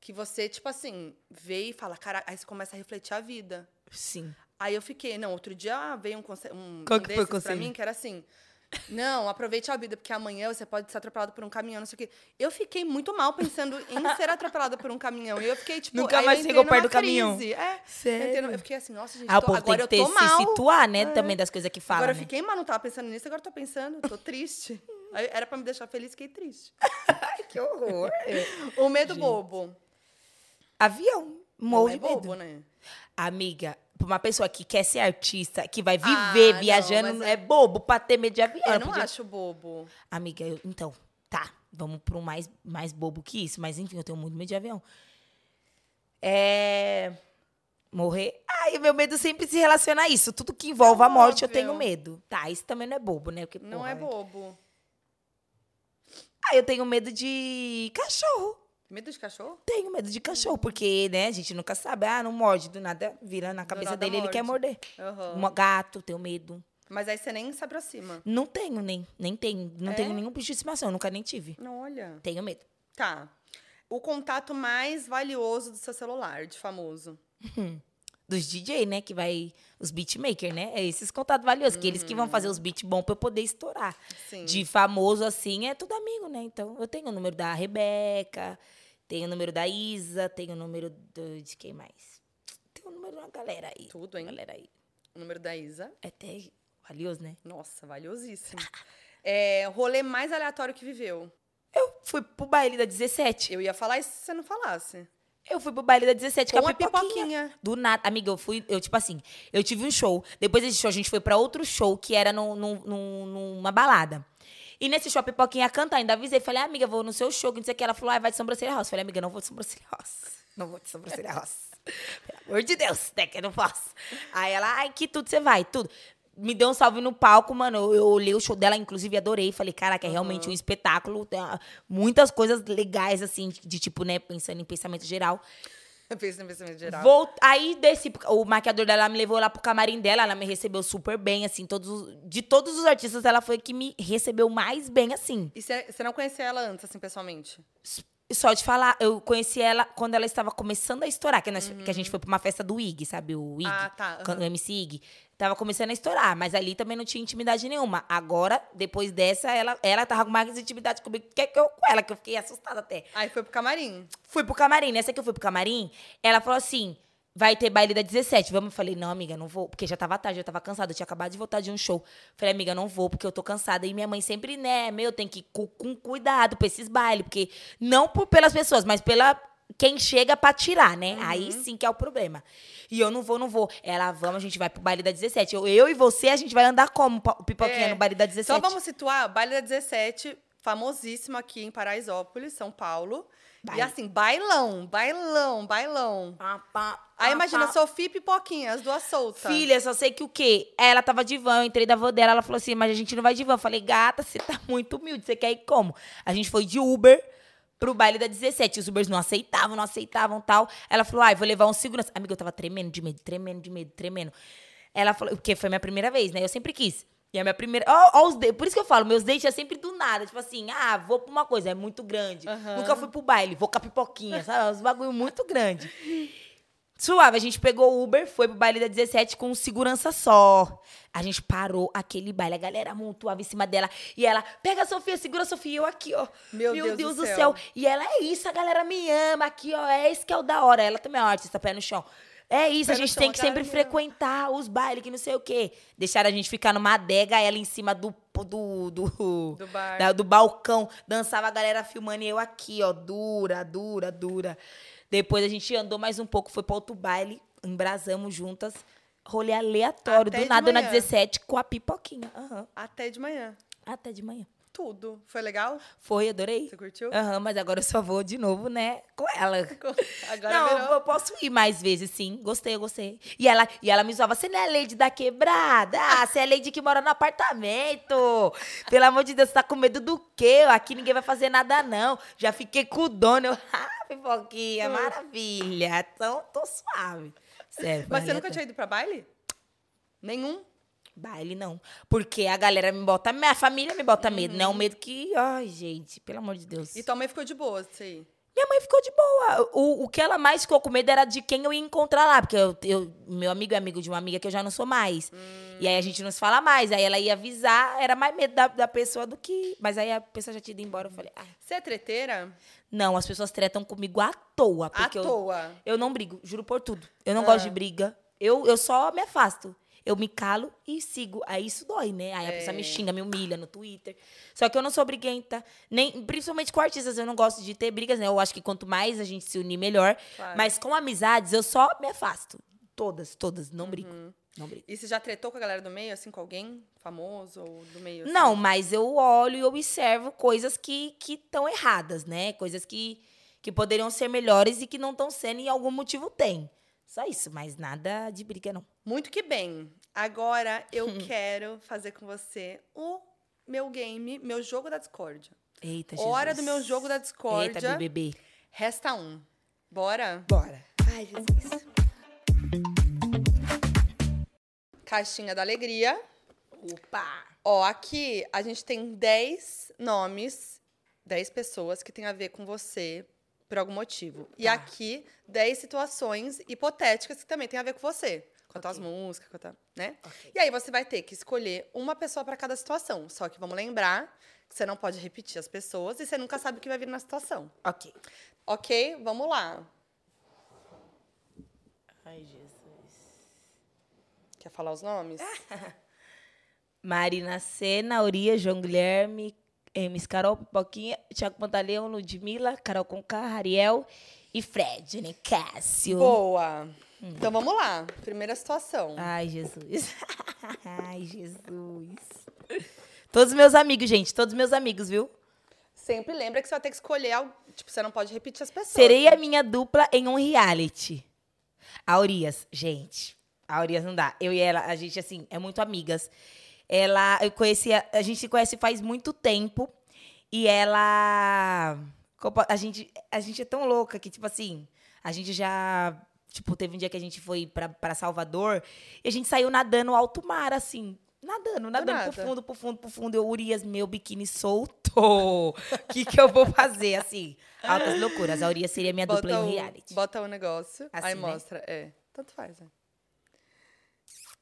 que você, tipo assim, vê e fala, cara, aí você começa a refletir a vida. Sim. Aí eu fiquei, não, outro dia veio um, conselho, um, Qual um que foi o desses pra conselho? mim que era assim. Não, aproveite a vida, porque amanhã você pode ser atropelado por um caminhão, não sei o quê. Eu fiquei muito mal pensando em *laughs* ser atropelada por um caminhão. E eu fiquei, tipo, Nunca mais eu chegou perto do caminhão? É. Sério? Eu, eu fiquei assim, nossa, gente, Ah, tô- agora eu ter, tô mal. se situar, né? É. Também das coisas que falam. Agora eu né? fiquei mal, não tava pensando nisso, agora eu tô pensando, tô triste. *laughs* Era pra me deixar feliz, fiquei triste. Ai, que horror. *laughs* O medo bobo. Avião. Morro Não é de medo. bobo, né? Amiga, pra uma pessoa que quer ser artista, que vai viver Ah, não, viajando, mas é... é- bobo pra ter medo de avião. Eu não podia- acho bobo. Amiga, eu- então, tá. Vamos pro mais, mais bobo que isso. Mas enfim, eu tenho muito medo de avião. É. Morrer. Ai, meu medo sempre se relaciona a isso. Tudo que envolve a morte, eu tenho medo. Tá, isso também não é bobo, né? Porque, Não porra, é bobo. Ah, eu tenho medo de cachorro. Medo de cachorro? Tenho medo de cachorro, porque, né, a gente nunca sabe. Ah, não morde, do nada vira na cabeça dele, ele quer morde. morder. Aham. Um gato, tenho medo. Mas aí você nem se aproxima. Não tenho, nem, nem tenho. Não É? tenho nenhum bicho de estimação, nunca nem tive. Não, olha. Tenho medo. Tá. O contato mais valioso do seu celular, de famoso. Dos DJ, né? Que vai. Os beatmakers, né? É esses contatos valiosos. Que eles que vão fazer os beats bons pra eu poder estourar. Sim. De famoso, assim, é tudo amigo, né? Então, eu tenho o número da Rebeca, tenho o número da Isa, tenho o número do, de quem mais? Tem o número uma galera aí. Tudo, hein? Galera aí. O número da Isa. É até valioso, né? Nossa, valiosíssimo. *laughs* É, rolê mais aleatório que viveu. Eu fui pro baile da 17. Eu ia falar isso se você não falasse. Eu fui pro baile da 17 com, Com a pipoquinha. pipoquinha. Do nada. Amiga, eu fui, eu, tipo assim, eu tive um show. Depois desse show, a gente foi pra outro show que era numa balada. E nesse show a Pipoquinha ia cantar, ainda avisei. Falei, amiga, vou no seu show, que não sei o que. Ela falou, ah, vai de sobrancelha rosa. Falei, amiga, não vou de sobrancelha rosa. Não vou de sobrancelha rosa. Pelo amor de Deus, né, que eu não posso. Aí ela, ai, que tudo você vai, tudo. Me deu um salve no palco, mano. Eu, eu olhei o show dela, inclusive adorei. Falei, caraca, é realmente um espetáculo. Tem ah, muitas coisas legais, assim, de, de tipo, né, pensando em pensamento geral. Eu penso no pensamento geral. Vou, aí desci, o maquiador dela me levou lá pro camarim dela, ela me recebeu super bem, assim, todos os- de todos os artistas, ela foi que me recebeu mais bem, assim. E você não conhecia ela antes, assim, pessoalmente? Só de falar, eu conheci ela quando ela estava começando a estourar, que, nós- que a gente foi pra uma festa do IG, sabe? O IG, Ah, tá, aham. o MC IG. Tava começando a estourar, mas ali também não tinha intimidade nenhuma. Agora, depois dessa, ela, ela tava com mais intimidade comigo que que eu com ela, que eu fiquei assustada até. Aí foi pro camarim. Fui pro camarim. Nessa que eu fui pro camarim, ela falou assim: vai ter baile da 17. Vamos? Eu falei, não, amiga, não vou. Porque já tava tarde, eu tava cansada. Eu tinha acabado de voltar de um show. Falei, amiga, não vou, porque eu tô cansada. E minha mãe sempre, né, meu, tem que ir com, com cuidado pra esses bailes. Porque não por, pelas pessoas, mas pela. Quem chega pra tirar, né? Aí sim que é o problema. E eu não vou, não vou. Ela, vamos, a gente vai pro baile da 17. Eu, eu e você, a gente vai andar como, pipoquinha, É. no baile da 17? Só vamos situar, baile da 17, famosíssimo aqui em Paraisópolis, São Paulo. E assim, bailão, bailão, bailão. Pá, pá, Aí pá, imagina, pá. Sofia e Pipoquinha, as duas soltas. Filha, só sei que o quê? Ela tava de van, eu entrei da van dela, ela falou assim, mas a gente não vai de van. Eu falei, gata, você tá muito humilde, você quer ir como? A gente foi de Uber pro baile da 17. Os Ubers não aceitavam, não aceitavam tal. Ela falou, ai, vou levar um segurança. Amiga, eu tava tremendo de medo, tremendo de medo, tremendo. Ela falou, porque foi minha primeira vez, né? Eu sempre quis. E a minha primeira. Ó, ó os de... Por isso que eu falo, meus dates é sempre do nada. Tipo assim, ah, vou pra uma coisa, é muito grande. Aham. Nunca fui pro baile, vou com a pipoquinha, sabe? Uns bagulho muito grande. Suave, a gente pegou o Uber, foi pro baile da 17 com segurança só. A gente parou aquele baile, a galera amontoava em cima dela. E ela, pega a Sofia, segura a Sofia, eu aqui, ó. Meu Deus do céu. E ela, é isso, a galera me ama aqui, ó. É isso que é o da hora. Ela também é uma artista, pé no chão. É isso, a gente tem que sempre ama. frequentar os bailes, que não sei o quê. Deixaram a gente ficar numa adega, ela em cima do. Do, do, Do bar. da- do balcão. Dançava a galera filmando e eu aqui, ó. Dura, dura, dura. Depois a gente andou mais um pouco, foi pra outro baile, embrasamos juntas. Rolê aleatório, Até do nada na manhã. 17 com a pipoquinha. Aham. Até de manhã. Até de manhã. Tudo. Foi legal? Foi, adorei. Você curtiu? Aham, mas agora eu só vou de novo, né, com ela. *laughs* Agora não, virou. eu posso ir mais vezes, sim. Gostei, eu gostei. E ela, e ela me zoava, você não é a Lady da quebrada? *laughs* Você é a Lady que mora no apartamento. Pelo amor de Deus, você tá com medo do quê? Aqui ninguém vai fazer nada, não. Já fiquei com o dono. Eu, *laughs* ah, pipoquinha, maravilha. Então, tô suave. Sério. Mas você nunca tinha ido pra baile? Nenhum? Baile não. Porque a galera me bota, minha família me bota medo, né? Um medo que, ai, gente, pelo amor de Deus. E tua mãe ficou de boa, isso aí. Minha mãe ficou de boa. O, o que ela mais ficou com medo era de quem eu ia encontrar lá. Porque eu, eu- meu amigo é amigo de uma amiga que eu já não sou mais. E aí a gente não se fala mais. Aí ela ia avisar, era mais medo da, da pessoa do que. Mas aí a pessoa já tinha ido embora. Eu falei, ah, Você é treteira? não, as pessoas tretam comigo à toa. À eu, toa. eu não brigo, juro por tudo. Eu não Ah. gosto de briga. Eu, eu só me afasto. Eu me calo e sigo. Aí isso dói, né? Aí a pessoa me É. xinga, me humilha no Twitter. Só que eu não sou briguenta. Nem, principalmente com artistas, eu não gosto de ter brigas, né? Eu acho que quanto mais a gente se unir, melhor. Claro. Mas com amizades, eu só me afasto. Todas, todas. Não brigo. Uhum. Não brigo. E você já tretou com a galera do meio, assim, com alguém famoso ou do meio? assim? Não, mas eu olho e observo coisas que estão erradas, né? Coisas que, que poderiam ser melhores e que não estão sendo e algum motivo tem. Só isso, mas nada de briga, não. Muito que bem. Agora eu *laughs* quero fazer com você o meu game, meu jogo da discórdia. Eita, Jesus. Hora do meu jogo da Eita, discórdia. BBB. Resta um. Bora? Bora. Ai, Jesus. Caixinha da alegria. Opa. Ó, aqui a gente tem 10 nomes, 10 pessoas que tem a ver com você por algum motivo. E Tá. aqui, 10 situações hipotéticas que também tem a ver com você. Com as tuas Ok. músicas, com a né? Ok. E aí você vai ter que escolher uma pessoa para cada situação. Só que vamos lembrar que você não pode repetir as pessoas e você nunca sabe o que vai vir na situação. Ok. Ok? Vamos lá. Ai, Jesus. Quer falar os nomes? *laughs* Marina Sena, Urias, João Guilherme, Emis Carol, Pipoquinha, Thiago Pantaleão, Ludmilla, Carol Conká, Ariel e Fred, né? Cássio. Boa. Hum. Então vamos lá. Primeira situação. Ai, Jesus. *laughs* Ai, Jesus. Todos meus amigos, gente, todos meus amigos, viu? Sempre lembra que você vai ter que escolher algo. Tipo, você não pode repetir as pessoas. Serei a minha dupla em um reality. A Urias, gente. A Urias não dá. Eu e ela, a gente, assim, é muito amigas. Ela, eu conhecia, a gente se conhece faz muito tempo. E ela. A gente, a gente é tão louca que, tipo assim, a gente já. Tipo, teve um dia que a gente foi pra, pra Salvador e a gente saiu nadando alto mar, assim. Nadando, nadando pro fundo, pro fundo, pro fundo. Eu, Urias, meu biquíni solto. O *laughs* que, que eu vou fazer, assim? Altas loucuras. A Urias seria minha bota dupla em reality. Bota o negócio, Assim, aí né? mostra. É, tanto faz, é.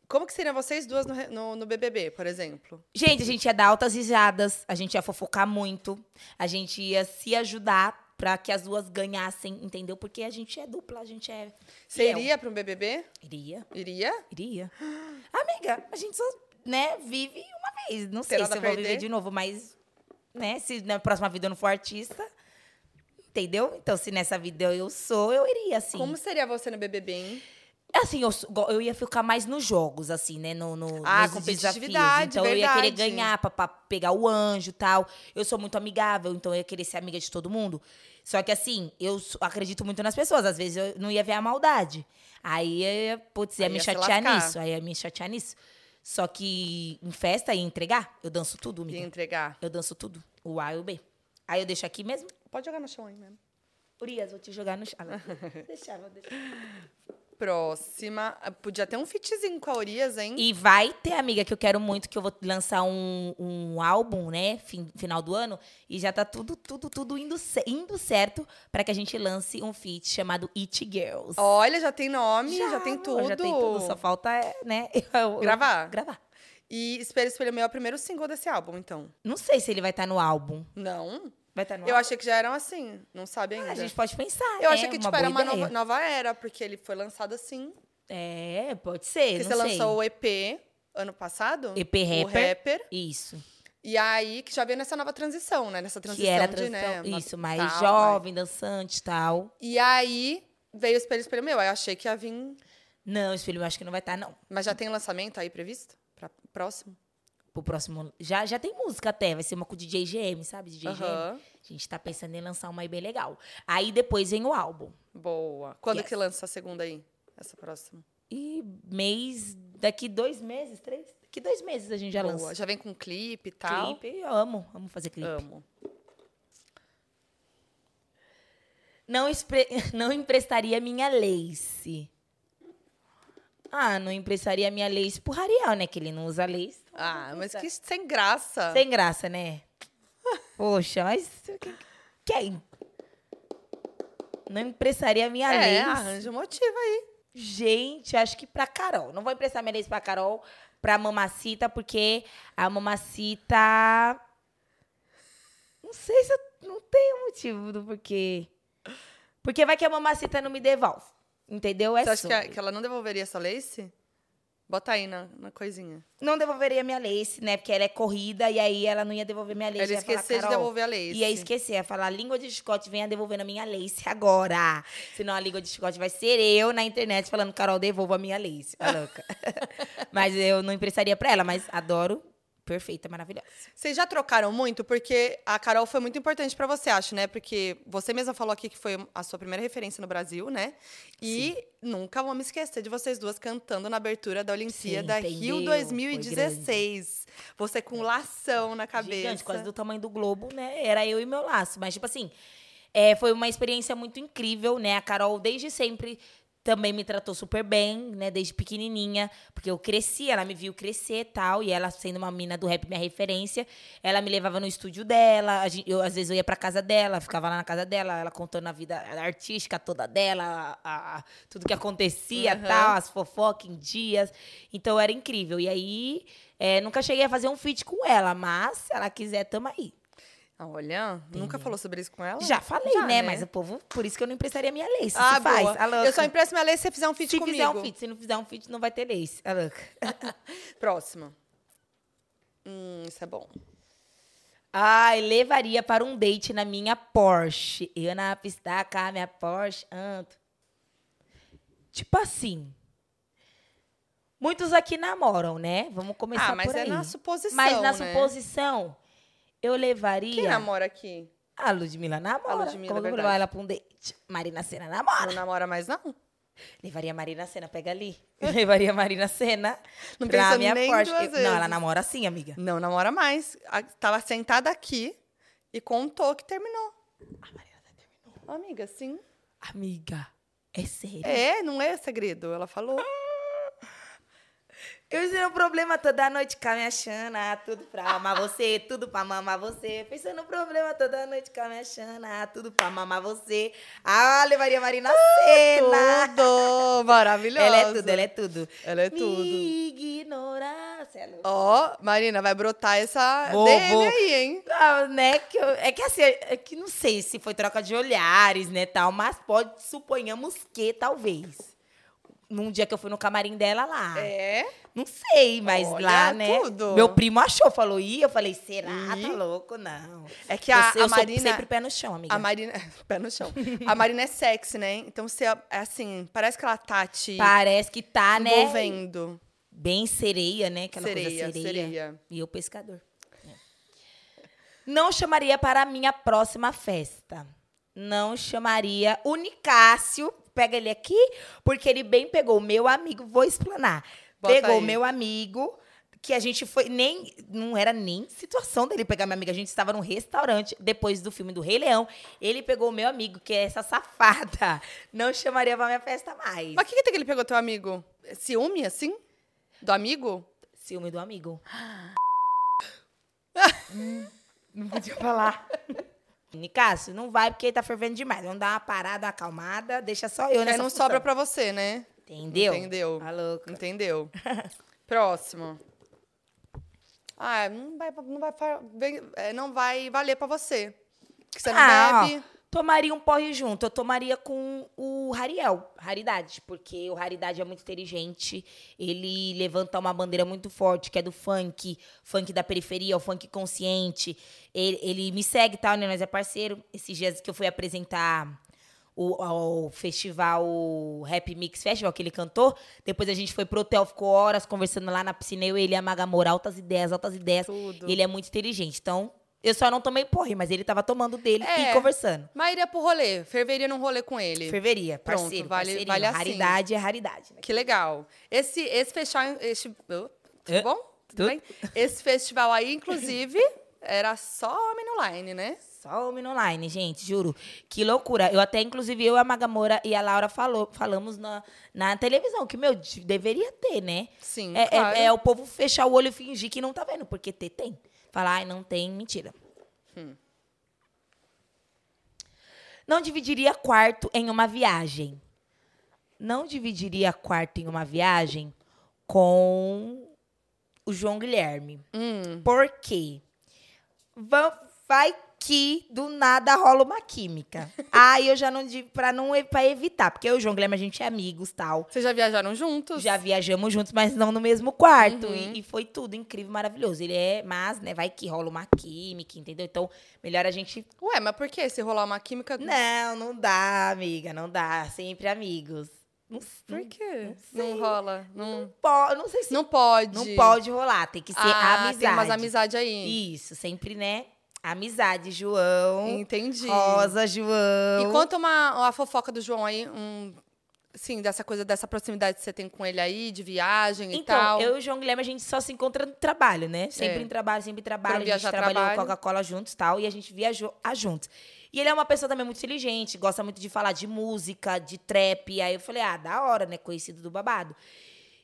Como que seriam vocês duas no, no, no BBB, por exemplo? Gente, a gente ia dar altas risadas, a gente ia fofocar muito, a gente ia se ajudar pra que as duas ganhassem, entendeu? Porque a gente é dupla, a gente é. Você iria para um BBB? Iria, Iria? iria. *gasps* Amiga, a gente só, né, vive uma vez. Não sei nada se eu vou perder? viver de novo, mas, né, se na próxima vida eu não for artista, entendeu? Então, se nessa vida eu sou, eu iria, assim. Como seria você no BBB, hein? Assim, eu, eu ia ficar mais nos jogos, assim, né? No, no, Ah, competitividade, desafios. Então eu ia querer verdade. ganhar pra, pra pegar o anjo e tal. Eu sou muito amigável, então eu ia querer ser amiga de todo mundo. Só que assim, eu acredito muito nas pessoas. Às vezes eu não ia ver a maldade. Aí ia, putz, ia me ia chatear nisso. Aí ia me chatear nisso. Só que em festa ia entregar, eu danço tudo, Ia amiga. entregar. Eu danço tudo. O A e o B. Aí eu deixo aqui mesmo. Pode jogar no chão aí mesmo. Urias, vou te jogar no chão. Ah. *laughs* Deixar, vou deixar. Próxima. Ah, Podia ter um fitzinho com a Urias, hein? E vai ter, amiga, que eu quero muito, que eu vou lançar um, um álbum, né? Fim, final do ano. E já tá tudo, tudo, tudo indo, indo certo para que a gente lance um feat chamado It Girls. Olha, já tem nome, já, tem amor, tudo. Já tem tudo. Só falta, é, né? *laughs* eu- Gravar. Gravar. E Espelho, Espelho Meu é o primeiro single desse álbum, então. Não sei se ele vai estar no álbum. Não? Vai estar no Eu achei que já eram assim. Não sabe ainda. A gente pode pensar. Eu né? achei que, tipo, boa era uma nova, nova era, porque ele foi lançado assim. É, pode ser. Porque você sei. lançou o EP ano passado. EP O Rapper. rapper. Isso. E aí, que já veio nessa nova transição, né? Nessa transição Que era a de, transição. né? Isso, mais tal, jovem, dançante e tal. E aí, veio o Espelho, Espelho Meu. Aí eu achei que ia vir... Não, filme eu acho que não vai estar, não. Mas já tem lançamento aí previsto? Pra próximo? Pro próximo. Já, já tem música até, vai ser uma com o DJ GM, sabe? DJ GM. Aham. A gente tá pensando em lançar uma aí bem legal. Aí depois vem o álbum. Boa. Quando Yes. que lança a segunda aí? Essa próxima? E mês. Daqui dois meses, três? Daqui dois meses a gente já Boa. lança. Já vem com clipe e tal? Clipe, eu amo, amo fazer clipe. Amo. Não, *laughs* não emprestaria minha lace. Ah, não emprestaria minha lace pro Rariel, né? Que ele não usa lace. Ah, mas que sem graça. Sem graça, né? *laughs* Poxa, mas. Quem? Não emprestaria minha É, lace. arranja um motivo aí. Gente, acho que pra Carol. Não vou emprestar minha lace pra Carol, pra Mamacita, porque a Mamacita. Não sei se eu não tenho motivo do porquê. Porque vai que a Mamacita não me devolve. Entendeu? É Você acha que, a- que ela não devolveria essa lace? Bota aí na, na coisinha. Não devolveria minha lace, né? Porque ela é corrida e aí ela não ia devolver minha lace. Ela ia ia falar, esquecer de "Carol, devolver a lace. Ia esquecer, ia falar, língua de chicote, venha devolvendo a minha lace agora. Senão a língua de chicote vai ser eu na internet falando, Carol, devolva a minha lace. A louca. *laughs* mas eu não emprestaria pra ela, mas adoro. Perfeita, maravilhosa. Vocês já trocaram muito? Porque a Carol foi muito importante pra você, acho, né? Porque você mesma falou aqui que foi a sua primeira referência no Brasil, né? E nunca vou me esquecer de vocês duas cantando na abertura da Olimpíada Sim, Rio entendeu? Foi 2016. Você com lação na cabeça. Gigante, quase do tamanho do globo, né? Era eu e meu laço. Mas, tipo assim, é, foi uma experiência muito incrível, né? A Carol, desde sempre, também me tratou super bem, né? Desde pequenininha. Porque eu cresci, ela me viu crescer e tal. E ela, sendo uma mina do rap, minha referência, ela me levava no estúdio dela. a gente- eu, às vezes, eu ia pra casa dela, ficava lá na casa dela, ela contando a vida artística toda dela, a- a- tudo que acontecia Uhum. tal, as fofocas em dias. Então, era incrível. E aí... é, nunca cheguei a fazer um feat com ela, mas se ela quiser, tamo aí. Olha, nunca falou sobre isso com ela? Já falei, Já, né? Mas o povo, por isso que eu não emprestaria minha lace. Ah, se faz, a louca. Eu só empresto minha lace se você fizer um feat Se comigo. fizer um feat, se não fizer um feat, não vai ter lace. A louca. *laughs* Próxima. Hum, isso é bom. Ai, levaria para um date na minha Porsche. Eu na pista com a minha Porsche, ando. Tipo assim. Muitos aqui namoram, né? Vamos começar Ah, mas por é aí. na suposição, Mas na né? suposição, eu levaria... Quem namora aqui? A Ludmilla namora. A Ludmilla, Como que eu vou levar ela pra um date? Marina Senna namora. Não namora mais, não? Levaria a Marina Senna, pega ali. *laughs* Levaria a Marina Senna Não pra minha nem duas Eu- Não, ela vezes. namora sim, amiga. Não namora mais. A- Tava sentada aqui e contou que terminou. A Marina Senna terminou. Amiga, sim. Amiga, é sério? É, não é segredo. Ela falou. Eu sei o problema toda noite com a minha Xana, tudo pra amar você, tudo pra mamar você. Pensando no problema toda noite com a minha Xana, tudo pra mamar você. Ah, levaria Marina Senna. Tudo! Maravilhosa. Ela é tudo, ela é tudo. Ela é tudo. Me ignorar, cê é. Ó, Marina, vai brotar essa Vou, DM vou. aí, hein? Ah, né, que eu- é que assim, é que não sei se foi troca de olhares, né, tal, mas pode, suponhamos que, talvez. Num dia que eu fui no camarim dela lá. É? Não sei, mas Olha lá, né? tudo. Meu primo achou, falou, ih, eu falei, será? Ih. Tá louco? Não. É que a, eu, eu a sou Marina. sempre pé no chão, amiga. A Marina. *laughs* Pé no chão. A Marina é sexy, né? Então você é assim, parece que ela tá te Parece que tá, né? envolvendo. Bem sereia, né? Aquela Sereia, coisa sereia. sereia. E eu pescador. É. Não chamaria para a minha próxima festa. Não chamaria o Nicásio. Pega ele aqui, porque ele bem pegou o meu amigo. Vou explanar. Bota pegou o meu amigo, que a gente foi. nem Não era nem situação dele pegar minha amiga. A gente estava num restaurante depois do filme do Rei Leão. Ele pegou o meu amigo, que é essa safada. Não chamaria pra minha festa mais. Mas o que, que tem que ele pegou teu amigo? Ciúme, assim? Do amigo? Ciúme do amigo. *gasps* Não podia falar. *laughs* Nicásio, não vai porque tá fervendo demais. Vamos dar uma parada, uma acalmada. Deixa só eu Aí nessa não função. sobra pra você, né? Entendeu? Entendeu. Tá louca. Entendeu? *laughs* Próximo. Ah, não vai, não vai, é, não vai valer pra você. Que você não Ah, bebe. ó, tomaria um porre junto. Eu tomaria com o Rariel, Raridade, porque o Raridade é muito inteligente. Ele levanta uma bandeira muito forte, que é do funk, funk da periferia, o funk consciente. Ele, ele me segue, tal, né? Nós é parceiro. Esses dias que eu fui apresentar o, ao festival Rap Mix Festival que ele cantou. Depois a gente foi pro hotel, ficou horas conversando lá na piscina. Eu ele e a Magamor, altas ideias, altas ideias. Tudo. Ele é muito inteligente. Então, eu só não tomei porre, mas ele tava tomando dele É. e conversando. Mas iria pro rolê. Ferveria num rolê com ele. Ferveria, Pronto, parceiro, vale- vale assim. Raridade é raridade. Né? Que legal. Esse, esse festival. Esse, oh, tudo Hã? bom? Tudo Tudo? bem? Esse festival aí, inclusive, *laughs* era só homem no line, né? Só homem online, gente, juro. Que loucura. Eu até, inclusive, eu, a Magamora e a Laura falou, falamos na, na televisão, que, meu, de- deveria ter, né? Sim, É, é- claro. é o povo fechar o olho e fingir que não tá vendo, porque ter tem. Falar, ai, não tem, mentira. Hum. Não dividiria quarto em uma viagem. Não dividiria quarto em uma viagem com o João Guilherme. Hum. Por quê? Va- Vai que do nada rola uma química. *laughs* Aí eu já não digo pra não para evitar, porque eu e o João Guilherme a gente é amigos, tal. Vocês já viajaram juntos? Já viajamos juntos, mas não no mesmo quarto. Uhum. E, e foi tudo incrível, maravilhoso. Ele é, mas, né, vai que rola uma química, entendeu? Então, melhor a gente. Ué, mas por que? Se rolar uma química. Não, não dá, amiga, não dá. Sempre amigos. Não, Por não, quê? sei. Não rola. Não, po- não sei se. não pode. Não pode rolar, tem que ser ah, amizade. Tem umas amizades aí. Isso, sempre, né? Amizade, João. Entendi. Rosa, João. E conta uma, uma fofoca do João aí, um, assim, dessa coisa, dessa proximidade que você tem com ele aí, de viagem e Então, tal. eu e o João Guilherme, a gente só se encontra no trabalho, né? Sempre É. em trabalho, sempre em trabalho. Quando a gente viajar, trabalhou trabalho. Coca-Cola juntos e tal, e a gente viajou a juntos. E ele é uma pessoa também muito inteligente, gosta muito de falar de música, de trap. Aí eu falei, ah, da hora, né? Conhecido do babado.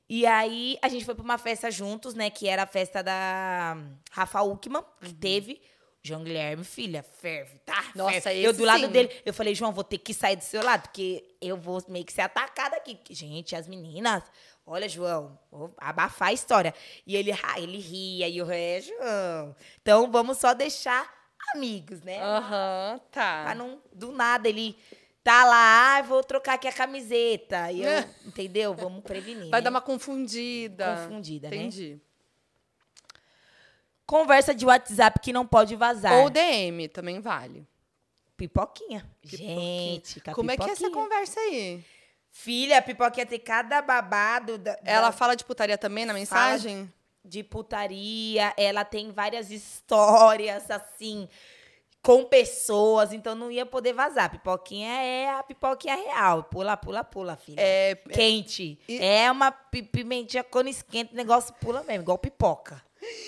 E aí a gente foi pra uma festa juntos, né? Que era a festa da Rafa Uckman, que Uhum. teve. João Guilherme, filha, ferve, tá? Nossa, ferve. Eu esse do lado sim. dele, eu falei, João, vou ter que sair do seu lado, porque eu vou meio que ser atacada aqui. Gente, as meninas, olha, João, vou abafar a história. E ele, ah, ele ria, e eu, é, João. Então, vamos só deixar amigos, né? Aham, tá. Pra não, do nada, ele tá lá, ah, vou trocar aqui a camiseta. E eu, *laughs* entendeu? Vamos prevenir. Vai né? dar uma confundida. Confundida, né? Entendi. Conversa de WhatsApp que não pode vazar. Ou DM, também vale. Pipoquinha. Pipoquinha. Gente, Como é que é essa pipoquinha. conversa aí? Filha, a pipoquinha tem cada babado. Da, Ela da- fala de putaria também na mensagem? de putaria, ela tem várias histórias, assim, com pessoas, então não ia poder vazar. Pipoquinha é a pipoquinha real. Pula, pula, pula, filha. É, Quente. E- É uma pi- pimentinha quando esquenta, o negócio pula mesmo, igual pipoca.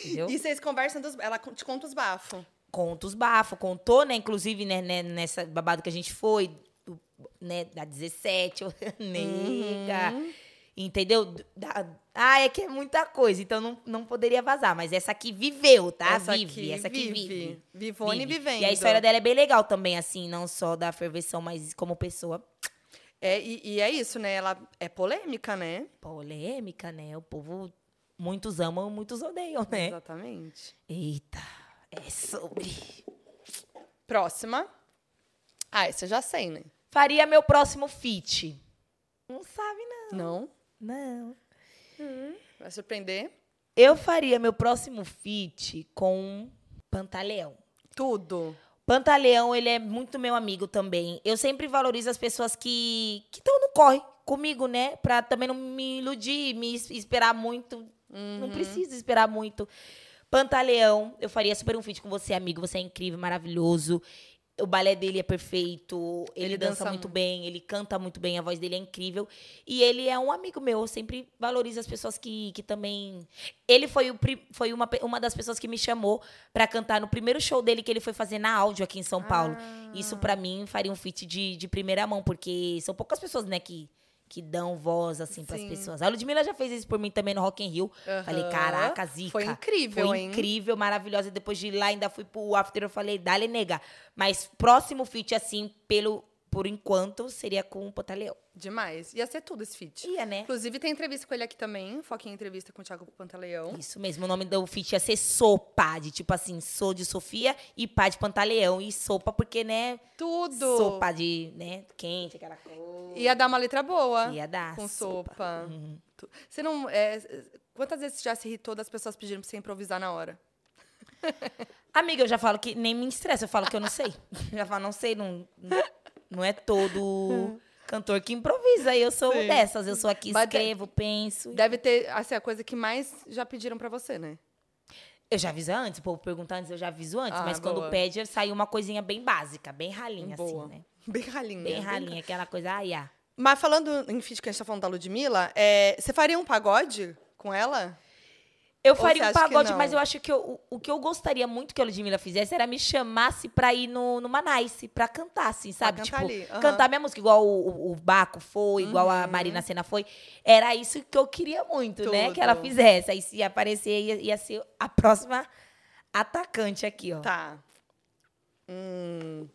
Entendeu? E vocês conversam dos. Ela te conta os bafos. Conta os bafos, contou, né? Inclusive, né, né, nessa babado que a gente foi, do- né, da 17, ô, *laughs* nega. Uhum. Entendeu? Da- ah, é que é muita coisa, então não, não poderia vazar. Mas essa aqui viveu, tá? Essa vive, aqui essa aqui vive. vive. Vivone Vive. vivendo. E a história dela é bem legal também, assim, não só da ferveção, mas como pessoa É, e, e é isso, né? Ela é polêmica, né? polêmica, né? O povo, muitos amam, muitos odeiam, né? Exatamente. Eita, é sobre. Próxima. Ah, essa eu já sei, né? Faria meu próximo feat. Não sabe, não. Não? Não. Vai surpreender? Eu faria meu próximo feat com Pantaleão. Tudo. Pantaleão, ele é muito meu amigo também. Eu sempre valorizo as pessoas que estão no corre comigo, né? Pra também não me iludir, me es- esperar muito. Não precisa esperar muito. Pantaleão, eu faria super um feat com você, amigo. Você é incrível, maravilhoso. O balé dele é perfeito, ele, Ele dança, dança muito mu- bem, ele canta muito bem, a voz dele é incrível. E ele é um amigo meu, eu sempre valorizo as pessoas que, que também. Ele foi, o, foi uma, uma das pessoas que me chamou pra cantar no primeiro show dele que ele foi fazer na áudio aqui em São Paulo. Isso pra mim faria um feat de, de primeira mão, porque são poucas pessoas, né, que, que dão voz assim pras Sim. pessoas. A Ludmilla já fez isso por mim também no Rock in Rio. Falei, Aham. caraca, zica. Foi incrível, Foi hein? incrível, maravilhosa. Depois de lá, ainda fui pro after, eu falei, dale, nega. Mas próximo feat, assim, pelo, por enquanto, seria com o Pantaleão. Demais. Ia ser tudo esse feat. Ia, né? Inclusive, tem entrevista com ele aqui também. Foquinha entrevista com o Thiago Pantaleão. Isso mesmo, o nome do feat ia ser Sopa, de tipo assim, sou de Sofia e pá de Pantaleão. E sopa porque, né, Tudo. sopa de, né, quente, aquela coisa. Ia dar uma letra boa. Ia dar Com sopa. sopa. Uhum. Você não. é, quantas vezes você já se irritou das pessoas pedindo pra você improvisar na hora? *laughs* Amiga, eu já falo que nem me estressa, eu falo que eu não sei. *laughs* já falo, não sei, não, não é todo *laughs* cantor que improvisa. Eu sou Sim. dessas, eu sou aqui, Mas escrevo, penso. Deve ter, assim, a coisa que mais já pediram pra você, né? Eu já aviso antes, o povo pergunta antes, eu já aviso antes. Ah, mas quando boa. pede, sai uma coisinha bem básica, bem ralinha, Boa. assim, né? *laughs* Bem ralinha. Bem ralinha, aquela coisa, ai, ah. Mas falando em feat que a gente tá falando da Ludmilla, é, você faria um pagode com ela? Eu faria um pagode, mas eu acho que eu- o, o que eu gostaria muito que a Ludmilla fizesse era me chamasse pra ir no, no Manice, pra cantar, assim, sabe? cantar tipo, ali. Uhum. cantar minha música, igual o, o, Baco foi, igual a Marina Senna foi. Era isso que eu queria muito, né? Que ela Tudo. fizesse. Aí se aparecer, ia, ia ser a próxima atacante aqui, ó. Tá. Hum,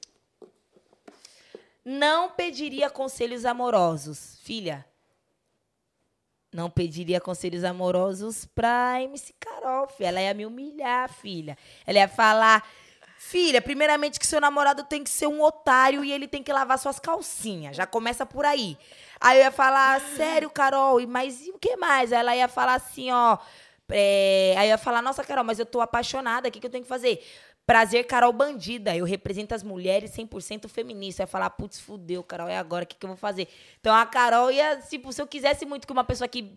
Não pediria conselhos amorosos, filha. Não pediria conselhos amorosos pra MC Carol, filha. Ela ia me humilhar, filha. Ela ia falar, filha, primeiramente que seu namorado tem que ser um otário e ele tem que lavar suas calcinhas. Já começa por aí. Aí eu ia falar, sério, Carol, mas e o que mais? Ela ia falar assim, ó. é, Aí eu ia falar, nossa, Carol, mas eu tô apaixonada, o que, que eu tenho que fazer? Prazer, Carol Bandida. Eu represento as mulheres 100% feministas. Eu ia falar, putz, fudeu, Carol, é agora, o que, que eu vou fazer? Então a Carol ia, tipo, se eu quisesse muito que uma pessoa que,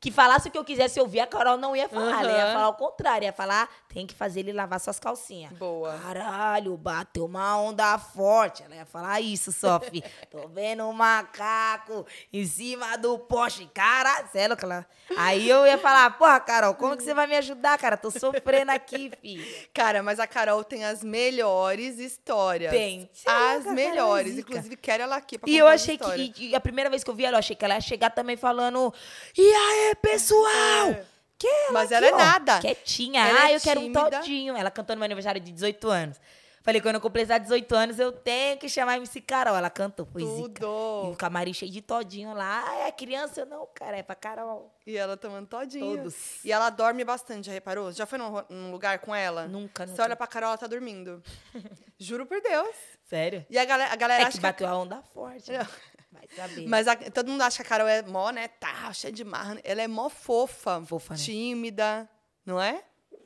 que falasse o que eu quisesse ouvir, a Carol não ia falar. Ela ia falar o contrário, ia falar, tem que fazer ele lavar suas calcinhas. boa. Caralho, bateu uma onda forte. Ela ia falar isso, Sophie. *laughs* Tô vendo um macaco em cima do poste. Cara, sério, cara. Aí eu ia falar, porra, Carol, como que você vai me ajudar, cara? Tô sofrendo aqui, filho. Cara, mas a Carol tem as melhores histórias. Tem. É As louca, melhores. Inclusive, quero ela aqui pra E eu achei que, e a primeira vez que eu vi ela, eu achei que ela ia chegar também falando, e aí, pessoal? Que ela É. Mas aqui, ela é ó, nada. Quietinha. Ela ah, é eu quero um todinho. Ela cantou no meu aniversário de 18 anos. Falei, quando eu completar 18 anos, eu tenho que chamar a MC Carol. Ela cantou, foi zica. Tudo. E o camarim cheio de todinho lá. Ah, é criança? Eu Não, cara, é pra Carol. E ela tomando todinho. Todos. E ela dorme bastante, já reparou? Já foi num, num lugar com ela? Nunca, Você nunca. olha pra Carol, ela tá dormindo. *laughs* Juro por Deus. Sério? E a galera, a galera É acha que que... a- bateu a onda forte. né? Vai saber. Mas a- todo mundo acha que a Carol é mó, né? Tá, cheia de marra. Ela é mó fofa. Fofa, né? Tímida. Não é?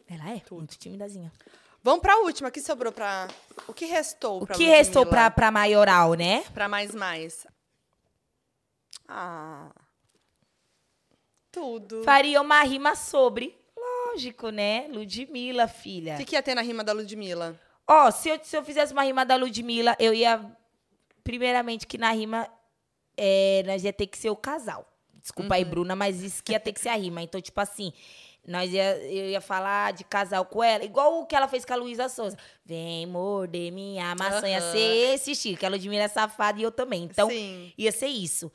Ela é muito timidazinha. Vamos pra última. O que sobrou pra... O que restou O pra que restou Ludmilla? pra, pra maioral, né? Pra mais mais. Ah. Tudo. Faria uma rima sobre. Lógico, né? Ludmilla, filha. O que, que ia ter na rima da Ludmilla? Ó, se eu, se eu fizesse uma rima da Ludmilla, eu ia. Primeiramente, que na rima é, nós ia ter que ser o casal. Desculpa aí, Bruna, mas isso que ia ter que ser a rima. Então, tipo assim, nós ia, eu ia falar de casal com ela, igual o que ela fez com a Luísa Souza. Vem morder minha maçã. Ia Aham. ser esse estilo, que a Ludmilla é safada e eu também. Então, Sim. ia ser isso.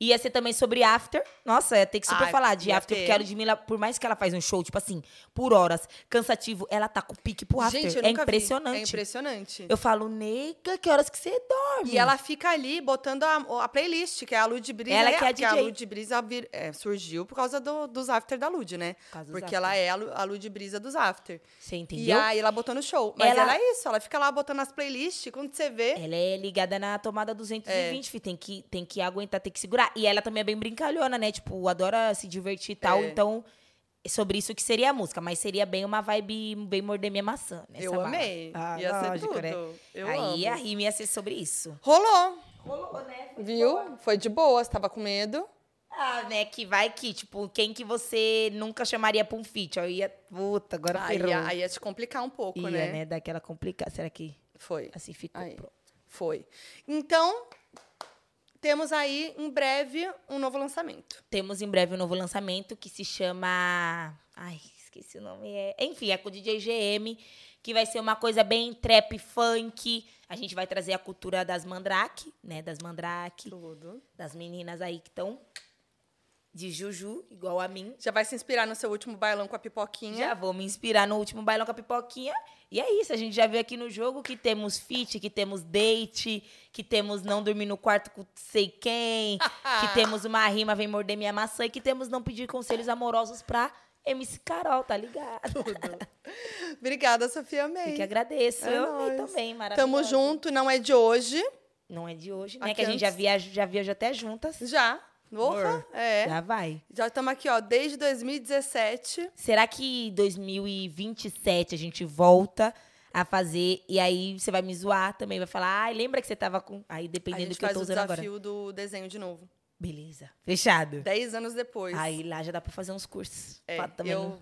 Ia ser também sobre After. Nossa, ia ter que super Ai, falar de After, ter. porque a Ludmilla, por mais que ela faz um show, tipo assim, por horas, cansativo, ela tá com pique pro After. Gente, eu é nunca vi. impressionante. É impressionante. Eu falo, nega, que horas que você dorme? E ela fica ali botando a, a playlist, que é a Lud Brisa. Ela é, que é a porque a DJ. Lud Brisa vir- é, surgiu por causa do- dos after da Lud, né? Por Porque ela é a, a Lud Brisa dos after. Você E entendeu? aí ela botou no show. Mas Ela- ela... é isso, ela fica lá botando as playlists, quando você vê. Ela é ligada na tomada 220, É. fi, tem que, tem que aguentar, tem que segurar. E ela também é bem brincalhona, né? Tipo, adora se divertir e tal. É. Então, é sobre isso que seria a música. Mas seria bem uma vibe, bem morder minha maçã. Nessa eu bala. amei. Ah, ia ser lógico, tudo. né? Eu Aí a amo. rima ia ser sobre isso. Rolou, Rolou, né? viu? Foi de boa, você tava com medo. Ah, né? Que vai que, tipo, quem que você nunca chamaria pra um feat? Eu ia. Puta, agora Aí ferrou. ia, aí ia te complicar um pouco, ia, né? né? Daquela complicada. Será que Foi. assim ficou Aí. pronto? Foi. Então, temos aí, em breve, um novo lançamento. Temos em breve um novo lançamento que se chama. Ai, esqueci o nome. É... Enfim, é com o DJ GM, que vai ser uma coisa bem trap funk. A gente vai trazer a cultura das mandrake, né? Das mandrake, Tudo. das meninas aí que estão de Juju, igual a mim. Já vai se inspirar no seu último bailão com a pipoquinha. Já vou me inspirar no último bailão com a pipoquinha. E é isso, a gente já viu aqui no jogo que temos fit, que temos date, que temos não dormir no quarto com sei quem, *laughs* que temos uma rima vem morder minha maçã e que temos não pedir conselhos amorosos pra MC Carol, tá ligado? Obrigada, Sofia May. Eu que agradeço. É eu amei também, maravilhoso. Tamo junto, não é de hoje. Não é de hoje, né? Aqui que a gente já viaja, já viaja até juntas. Já. Porra, é. Já vai. Já estamos aqui, ó, desde 2017. Será que 2027 a gente volta a fazer e aí você vai me zoar também, vai falar, ai, lembra que você tava com. Aí dependendo do que eu tô o usando agora. desafio do desenho de novo. Beleza. Fechado. Dez anos depois. Aí lá já dá pra fazer uns cursos. é, também eu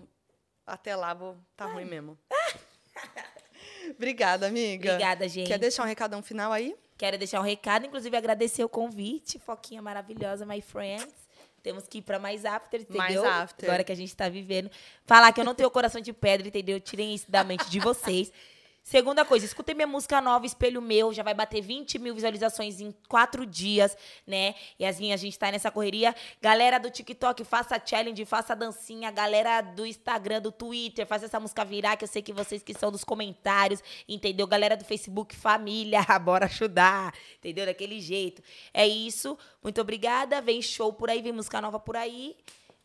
até lá vou tá ruim mesmo. *laughs* Obrigada, amiga. Obrigada, gente. Quer deixar um recadão final aí? Quero deixar um recado, inclusive agradecer o convite, Foquinha maravilhosa, my friends. Temos que ir pra mais after, entendeu? Mais after. Agora que a gente tá vivendo. Falar que eu não tenho coração de pedra, entendeu? Tirem isso da mente de vocês. *laughs* Segunda coisa, escutem minha música nova, Espelho Meu, já vai bater 20 mil visualizações em quatro dias, né? Yasmin, a gente tá nessa correria. Galera do TikTok, faça challenge, faça dancinha. Galera do Instagram, do Twitter, faça essa música virar, que eu sei que vocês que são dos comentários, entendeu? Galera do Facebook, família, *laughs* bora ajudar, entendeu? Daquele jeito. É isso, muito obrigada. Vem show por aí, vem música nova por aí.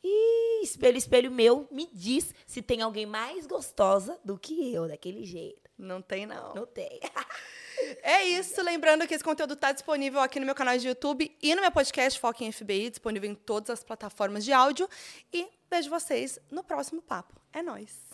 E espelho, espelho meu, me diz se tem alguém mais gostosa do que eu, daquele jeito. Não tem, não. Não tem. *laughs* É isso. Lembrando que esse conteúdo tá disponível aqui no meu canal de YouTube e no meu podcast Foca em FBI, disponível em todas as plataformas de áudio. E vejo vocês no próximo papo. É nóis!